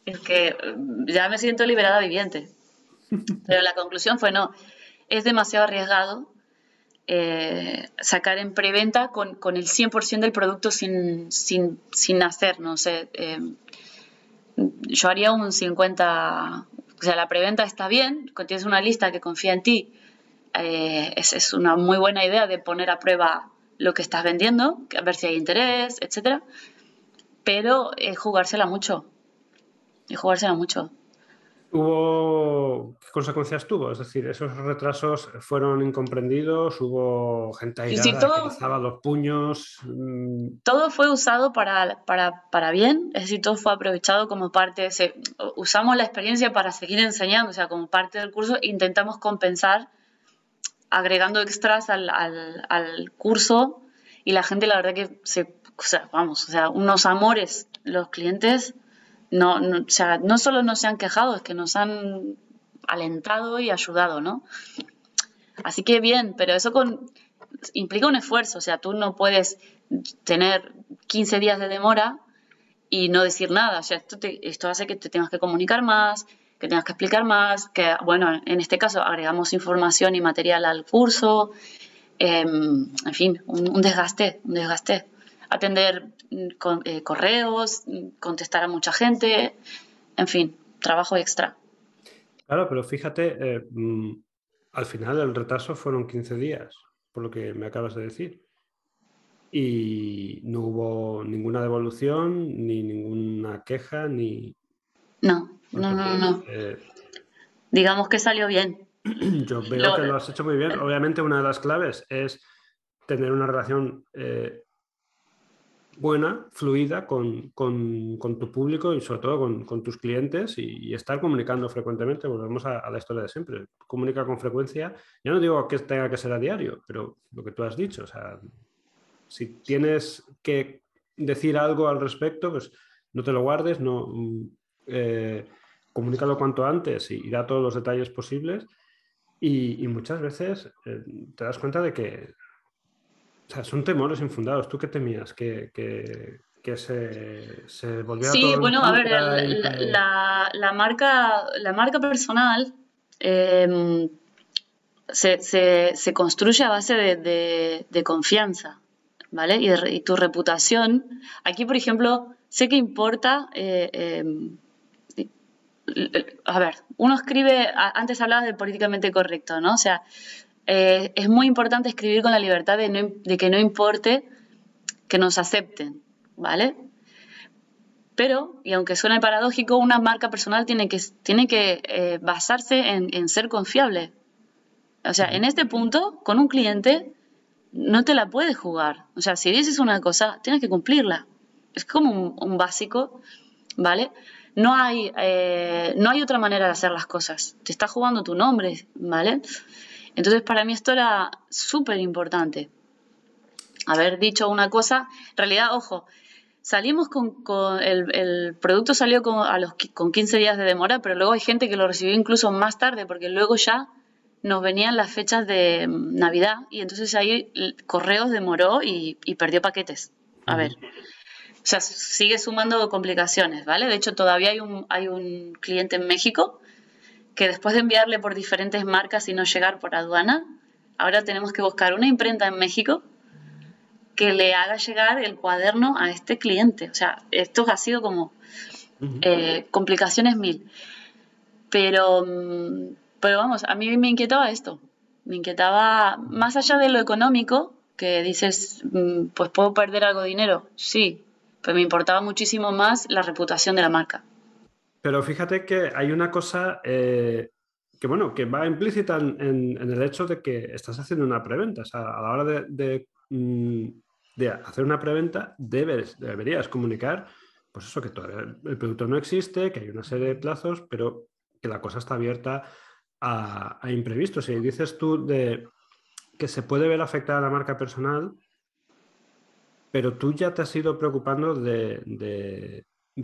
Speaker 1: es que ya me siento liberada viviente. Pero la conclusión fue no, es demasiado arriesgado eh, sacar en preventa con, con el 100% del producto sin, sin, sin hacer, no sé. Eh, yo haría un 50, o sea, la preventa está bien, tienes una lista que confía en ti, eh, es, es, una muy buena idea de poner a prueba lo que estás vendiendo, a ver si hay interés, etcétera, pero es jugársela mucho, es jugársela mucho
Speaker 2: hubo, ¿qué consecuencias tuvo? Es decir, esos retrasos fueron incomprendidos, hubo gente ahí que lanzaba los puños.
Speaker 1: Mm. Todo fue usado para, para, bien, es decir, todo fue aprovechado como parte, de usamos la experiencia para seguir enseñando, o sea, como parte del curso intentamos compensar agregando extras al, al curso y la gente la verdad que se, o sea, vamos, o sea, unos amores los clientes no, o sea, no solo no se han quejado, es que nos han alentado y ayudado, ¿no? Así que bien, pero eso implica un esfuerzo, o sea, tú no puedes tener 15 días de demora y no decir nada, o sea, esto, esto hace que te tengas que comunicar más, que tengas que explicar más, que, bueno, en este caso agregamos información y material al curso, em, en fin, un, desgaste, un desgaste. Atender mm, eh, correos, contestar a mucha gente, en fin, trabajo extra.
Speaker 2: Claro, pero fíjate, eh, mm, al final el retraso fueron 15 días, por lo que me acabas de decir. Y no hubo ninguna devolución, ni ninguna queja, ni...
Speaker 1: No, no, no, no. Eh, Digamos que salió bien.
Speaker 2: Yo veo que lo has hecho muy bien. Obviamente una de las claves es tener una relación eh, buena, fluida con, tu público y sobre todo con, tus clientes y, estar comunicando frecuentemente. Volvemos a, la historia de siempre. Comunica con frecuencia. Ya no digo que tenga que ser a diario, pero lo que tú has dicho, o sea, si tienes que decir algo al respecto, pues no te lo guardes, no... Mm, eh, comunícalo cuanto antes y, da todos los detalles posibles. Y, muchas veces eh, te das cuenta de que son temores infundados. ¿Tú qué temías? Que, que, se, se, volviera
Speaker 1: Sí, bueno, a ver, la, marca, la marca personal em, se, se, construye a base de, de, confianza, ¿vale? Y, y, tu reputación. Aquí, por ejemplo, sé que importa. Eh, em, a ver, uno escribe, antes hablabas de políticamente correcto, ¿no? O sea, eh, es muy importante escribir con la libertad de, que no importe que nos acepten, ¿vale? Pero, y aunque suene paradójico, una marca personal tiene que, tiene que eh, basarse en, ser confiable. O sea, en este punto, con un cliente, no te la puedes jugar. O sea, si dices una cosa, tienes que cumplirla. Es como un, un básico, ¿vale? No hay, eh, no hay otra manera de hacer las cosas. Te está jugando tu nombre, ¿vale? Entonces, para mí esto era súper importante. Haber dicho una cosa, en realidad, ojo, salimos con, el, producto salió con, a los, con 15 días de demora, pero luego hay gente que lo recibió incluso más tarde, porque luego ya nos venían las fechas de mm, Navidad y entonces ahí correos demoró y, y perdió paquetes. A ver, o sea, sigue sumando complicaciones, ¿vale? De hecho, todavía hay un, hay un cliente en México que después de enviarle por diferentes marcas y no llegar por aduana, ahora tenemos que buscar una imprenta en México que le haga llegar el cuaderno a este cliente. O sea, esto ha sido como eh, complicaciones mil. Pero, mm, pero vamos, a mí me inquietaba esto. Me inquietaba, más allá de lo económico, que dices, mm, pues puedo perder algo de dinero. Sí, pues me importaba muchísimo más la reputación de la marca.
Speaker 2: Pero fíjate que hay una cosa eh, que, bueno, que va implícita en, el hecho de que estás haciendo una preventa. O sea, a la hora de, mm, hacer una preventa, debes, deberías comunicar, pues eso, que el producto no existe, que hay una serie de plazos, pero que la cosa está abierta a, a imprevistos. Si dices tú de que se puede ver afectada la marca personal, pero tú ya te has ido preocupando de,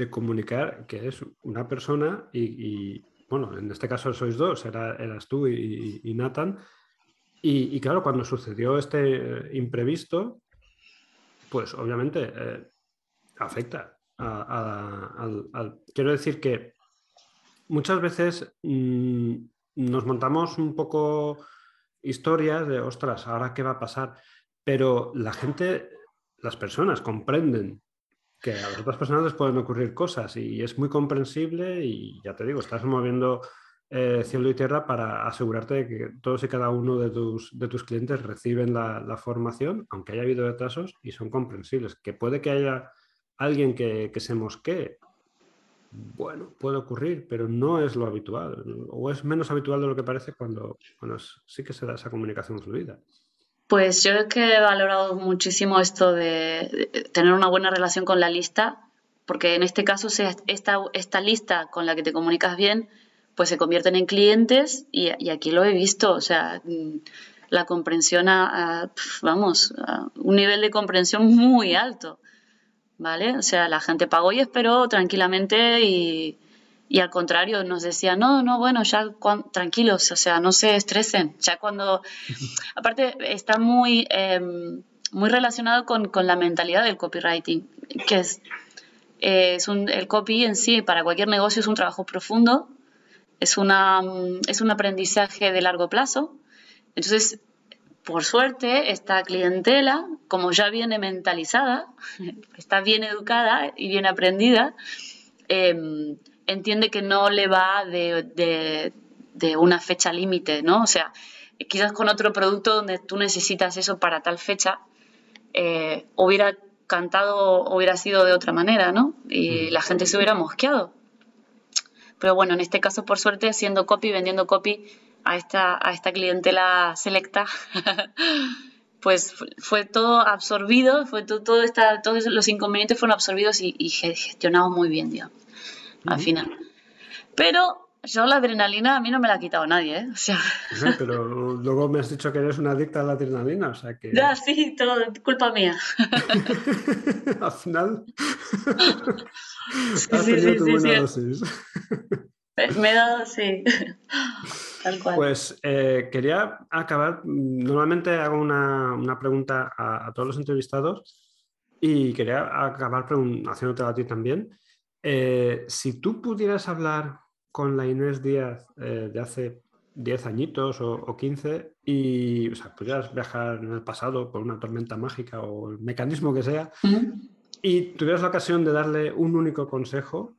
Speaker 2: comunicar que es una persona y, bueno, en este caso sois dos, eras tú y, Nathan. Y, claro, cuando sucedió este eh, imprevisto, pues obviamente eh, afecta. quiero decir que muchas veces mm, nos montamos un poco historias de, ostras, ahora qué va a pasar, pero la gente las personas comprenden que a las otras personas les pueden ocurrir cosas y es muy comprensible y ya te digo, estás moviendo eh, cielo y tierra para asegurarte de que todos y cada uno de tus, de tus clientes reciben la, formación, aunque haya habido retrasos y son comprensibles. Que puede que haya alguien que, se mosquee, bueno, puede ocurrir, pero no es lo habitual o es menos habitual de lo que parece cuando, cuando sí que se da esa comunicación fluida.
Speaker 1: Pues yo es que he valorado muchísimo esto de, tener una buena relación con la lista, porque en este caso esta, esta lista con la que te comunicas bien, pues se convierten en clientes y, aquí lo he visto, o sea, mm, la comprensión a, vamos, a un nivel de comprensión muy alto, ¿vale? O sea, la gente pagó y esperó tranquilamente y, al contrario nos decía, no, no, bueno, ya tranquilos, o sea, no se estresen. Ya cuando, aparte, está muy, em, muy relacionado con, la mentalidad del copywriting, que es, es un, el copy en sí, para cualquier negocio es un trabajo profundo, es, una, es un aprendizaje de largo plazo. Entonces, por suerte, esta clientela, como ya viene mentalizada, está bien educada y bien aprendida, em, entiende que no le va de, una fecha límite, ¿no? O sea, quizás con otro producto donde tú necesitas eso para tal fecha, eh, hubiera cantado, hubiera sido de otra manera, ¿no? Y la gente se hubiera mosqueado. Pero bueno, en este caso, por suerte, haciendo copy, vendiendo copy, a esta, a esta clientela selecta, pues fue todo absorbido, fue todo, esta, todos los inconvenientes fueron absorbidos y, gestionados muy bien, digamos, al final. Pero yo la adrenalina a mí no me la ha quitado nadie, ¿eh?
Speaker 2: pero luego me has dicho que eres una adicta a la adrenalina, o sea que...
Speaker 1: Ya, sí, todo, culpa mía.
Speaker 2: al final...
Speaker 1: sí, sí, sí, sí, Me he dado, sí.
Speaker 2: Pues eh, quería acabar, normalmente hago una, pregunta a, todos los entrevistados y quería acabar haciéndote a ti también. Eh, si tú pudieras hablar con la Inés Díaz eh, de hace 10 añitos o, 15 y o sea, pudieras viajar en el pasado por una tormenta mágica o el mecanismo que sea y tuvieras la ocasión de darle un único consejo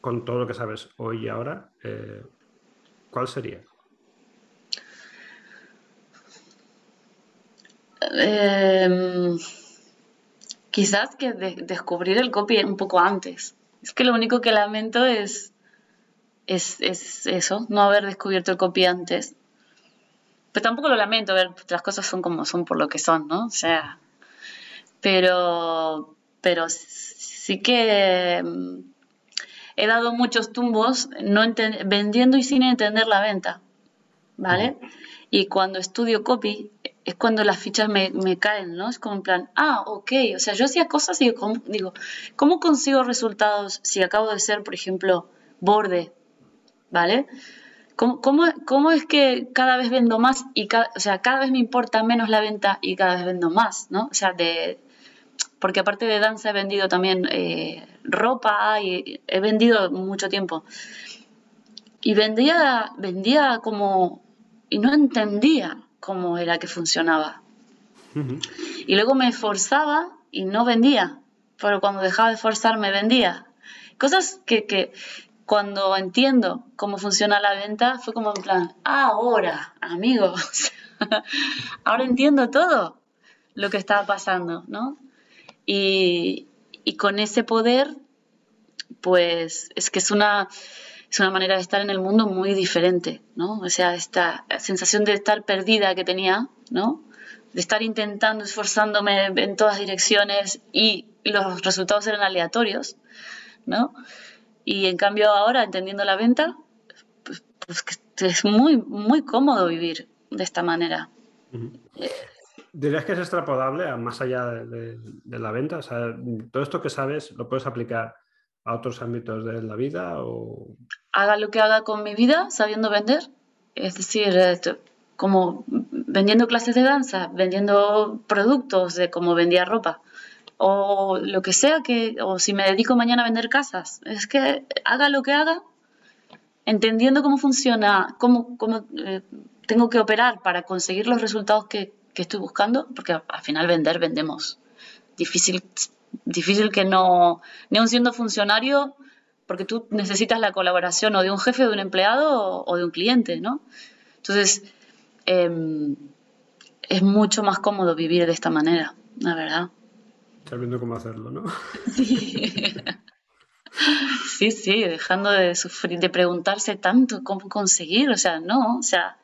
Speaker 2: con todo lo que sabes hoy y ahora, ¿cuál sería?
Speaker 1: Em, quizás que descubrir el copy un poco antes. Es que lo único que lamento es, es, eso, no haber descubierto el copy antes. Pero tampoco lo lamento, a ver, las cosas son como son por lo que son, ¿no? O sea, pero, pero sí que em, he dado muchos tumbos no vendiendo y sin entender la venta, ¿vale? Y cuando estudio copy, es cuando las fichas me, caen, ¿no? Es como en plan, ah, ok, o sea, yo hacía cosas y digo, ¿cómo consigo resultados si acabo de ser, por ejemplo, borde? ¿Vale? ¿Cómo, cómo, es que cada vez vendo más y cada, o sea, cada vez me importa menos la venta y cada vez vendo más, ¿no? O sea, de, porque aparte de danza he vendido también eh, ropa y he vendido mucho tiempo. Y vendía, vendía como, y no entendía cómo era que funcionaba. Y luego me esforzaba y no vendía, pero cuando dejaba de esforzarme vendía. Cosas que, cuando entiendo cómo funciona la venta fue como en plan, ahora, amigos, ahora entiendo todo lo que estaba pasando, ¿no? Y, y con ese poder, pues es que es una, es una manera de estar en el mundo muy diferente, ¿no? O sea, esta sensación de estar perdida que tenía, ¿no? De estar intentando, esforzándome en todas direcciones y los resultados eran aleatorios, ¿no? Y en cambio ahora, entendiendo la venta, pues, pues es muy, muy cómodo vivir de esta manera.
Speaker 2: ¿Dirías que es extrapolable a más allá de, de, la venta? O sea, todo esto que sabes lo puedes aplicar a otros ámbitos de la vida? O...
Speaker 1: Haga lo que haga con mi vida sabiendo vender. Es decir, eh, como vendiendo clases de danza, vendiendo productos de como vendía ropa o lo que sea que o si me dedico mañana a vender casas es que haga lo que haga entendiendo cómo funciona cómo, cómo eh, tengo que operar para conseguir los resultados que, que, estoy buscando porque al final vender vendemos difícil difícil que no, ni aun siendo funcionario, porque tú necesitas la colaboración o de un jefe, de un empleado o, de un cliente, ¿no? Entonces, em, es mucho más cómodo vivir de esta manera, la verdad.
Speaker 2: Sabiendo cómo hacerlo, ¿no?
Speaker 1: Sí. sí, sí, dejando de sufrir, de preguntarse tanto cómo conseguir, o sea, no, o sea,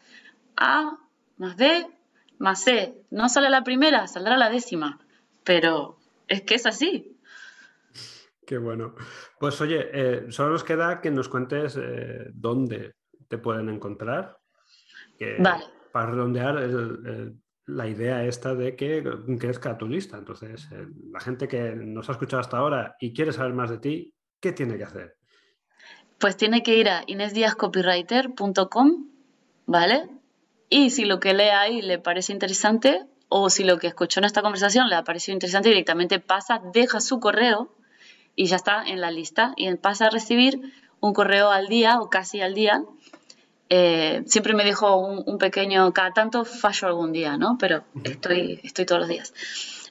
Speaker 1: A más B más C, no sale la primera, saldrá la décima, pero es que es así.
Speaker 2: Qué bueno. Pues oye, eh, solo nos queda que nos cuentes eh, dónde te pueden encontrar. vale. Para redondear la idea esta de que crezca tu lista. Entonces, eh, la gente que nos ha escuchado hasta ahora y quiere saber más de ti, ¿qué tiene que hacer?
Speaker 1: Pues tiene que ir a inesdiascopywriter.com, ¿vale? Y si lo que lee ahí le parece interesante o si lo que escuchó en esta conversación le ha parecido interesante, directamente pasa, deja su correo y ya está en la lista y pasa a recibir un correo al día o casi al día eh, siempre me dijo un, pequeño, cada tanto fallo algún día, ¿no? Pero estoy, estoy todos los días.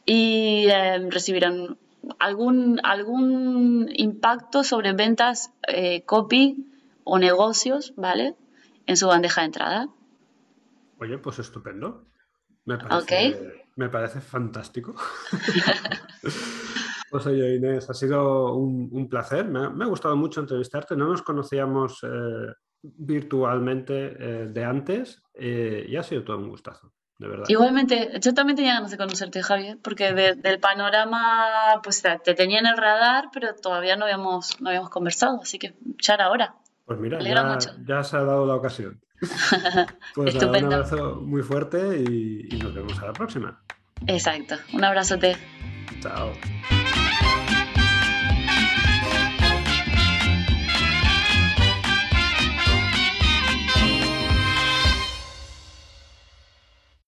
Speaker 1: Y eh, recibirán algún, algún impacto sobre ventas, eh, copy o negocios, ¿vale? En su bandeja de entrada.
Speaker 2: Oye, pues estupendo. Me parece, me parece fantástico. pues oye, Inés, ha sido un, placer. Me ha, me ha, gustado mucho entrevistarte. No nos conocíamos virtualmente eh, de antes eh, y ha sido todo un gustazo, de verdad.
Speaker 1: Igualmente, yo también tenía ganas de conocerte, Javier, porque del panorama, pues te tenía en el radar, pero todavía no habíamos, no habíamos conversado, así que ya era hora.
Speaker 2: Pues mira, ya, se ha dado la ocasión. pues un abrazo muy fuerte y, y nos vemos a la próxima.
Speaker 1: Exacto, un abrazote.
Speaker 2: Chao.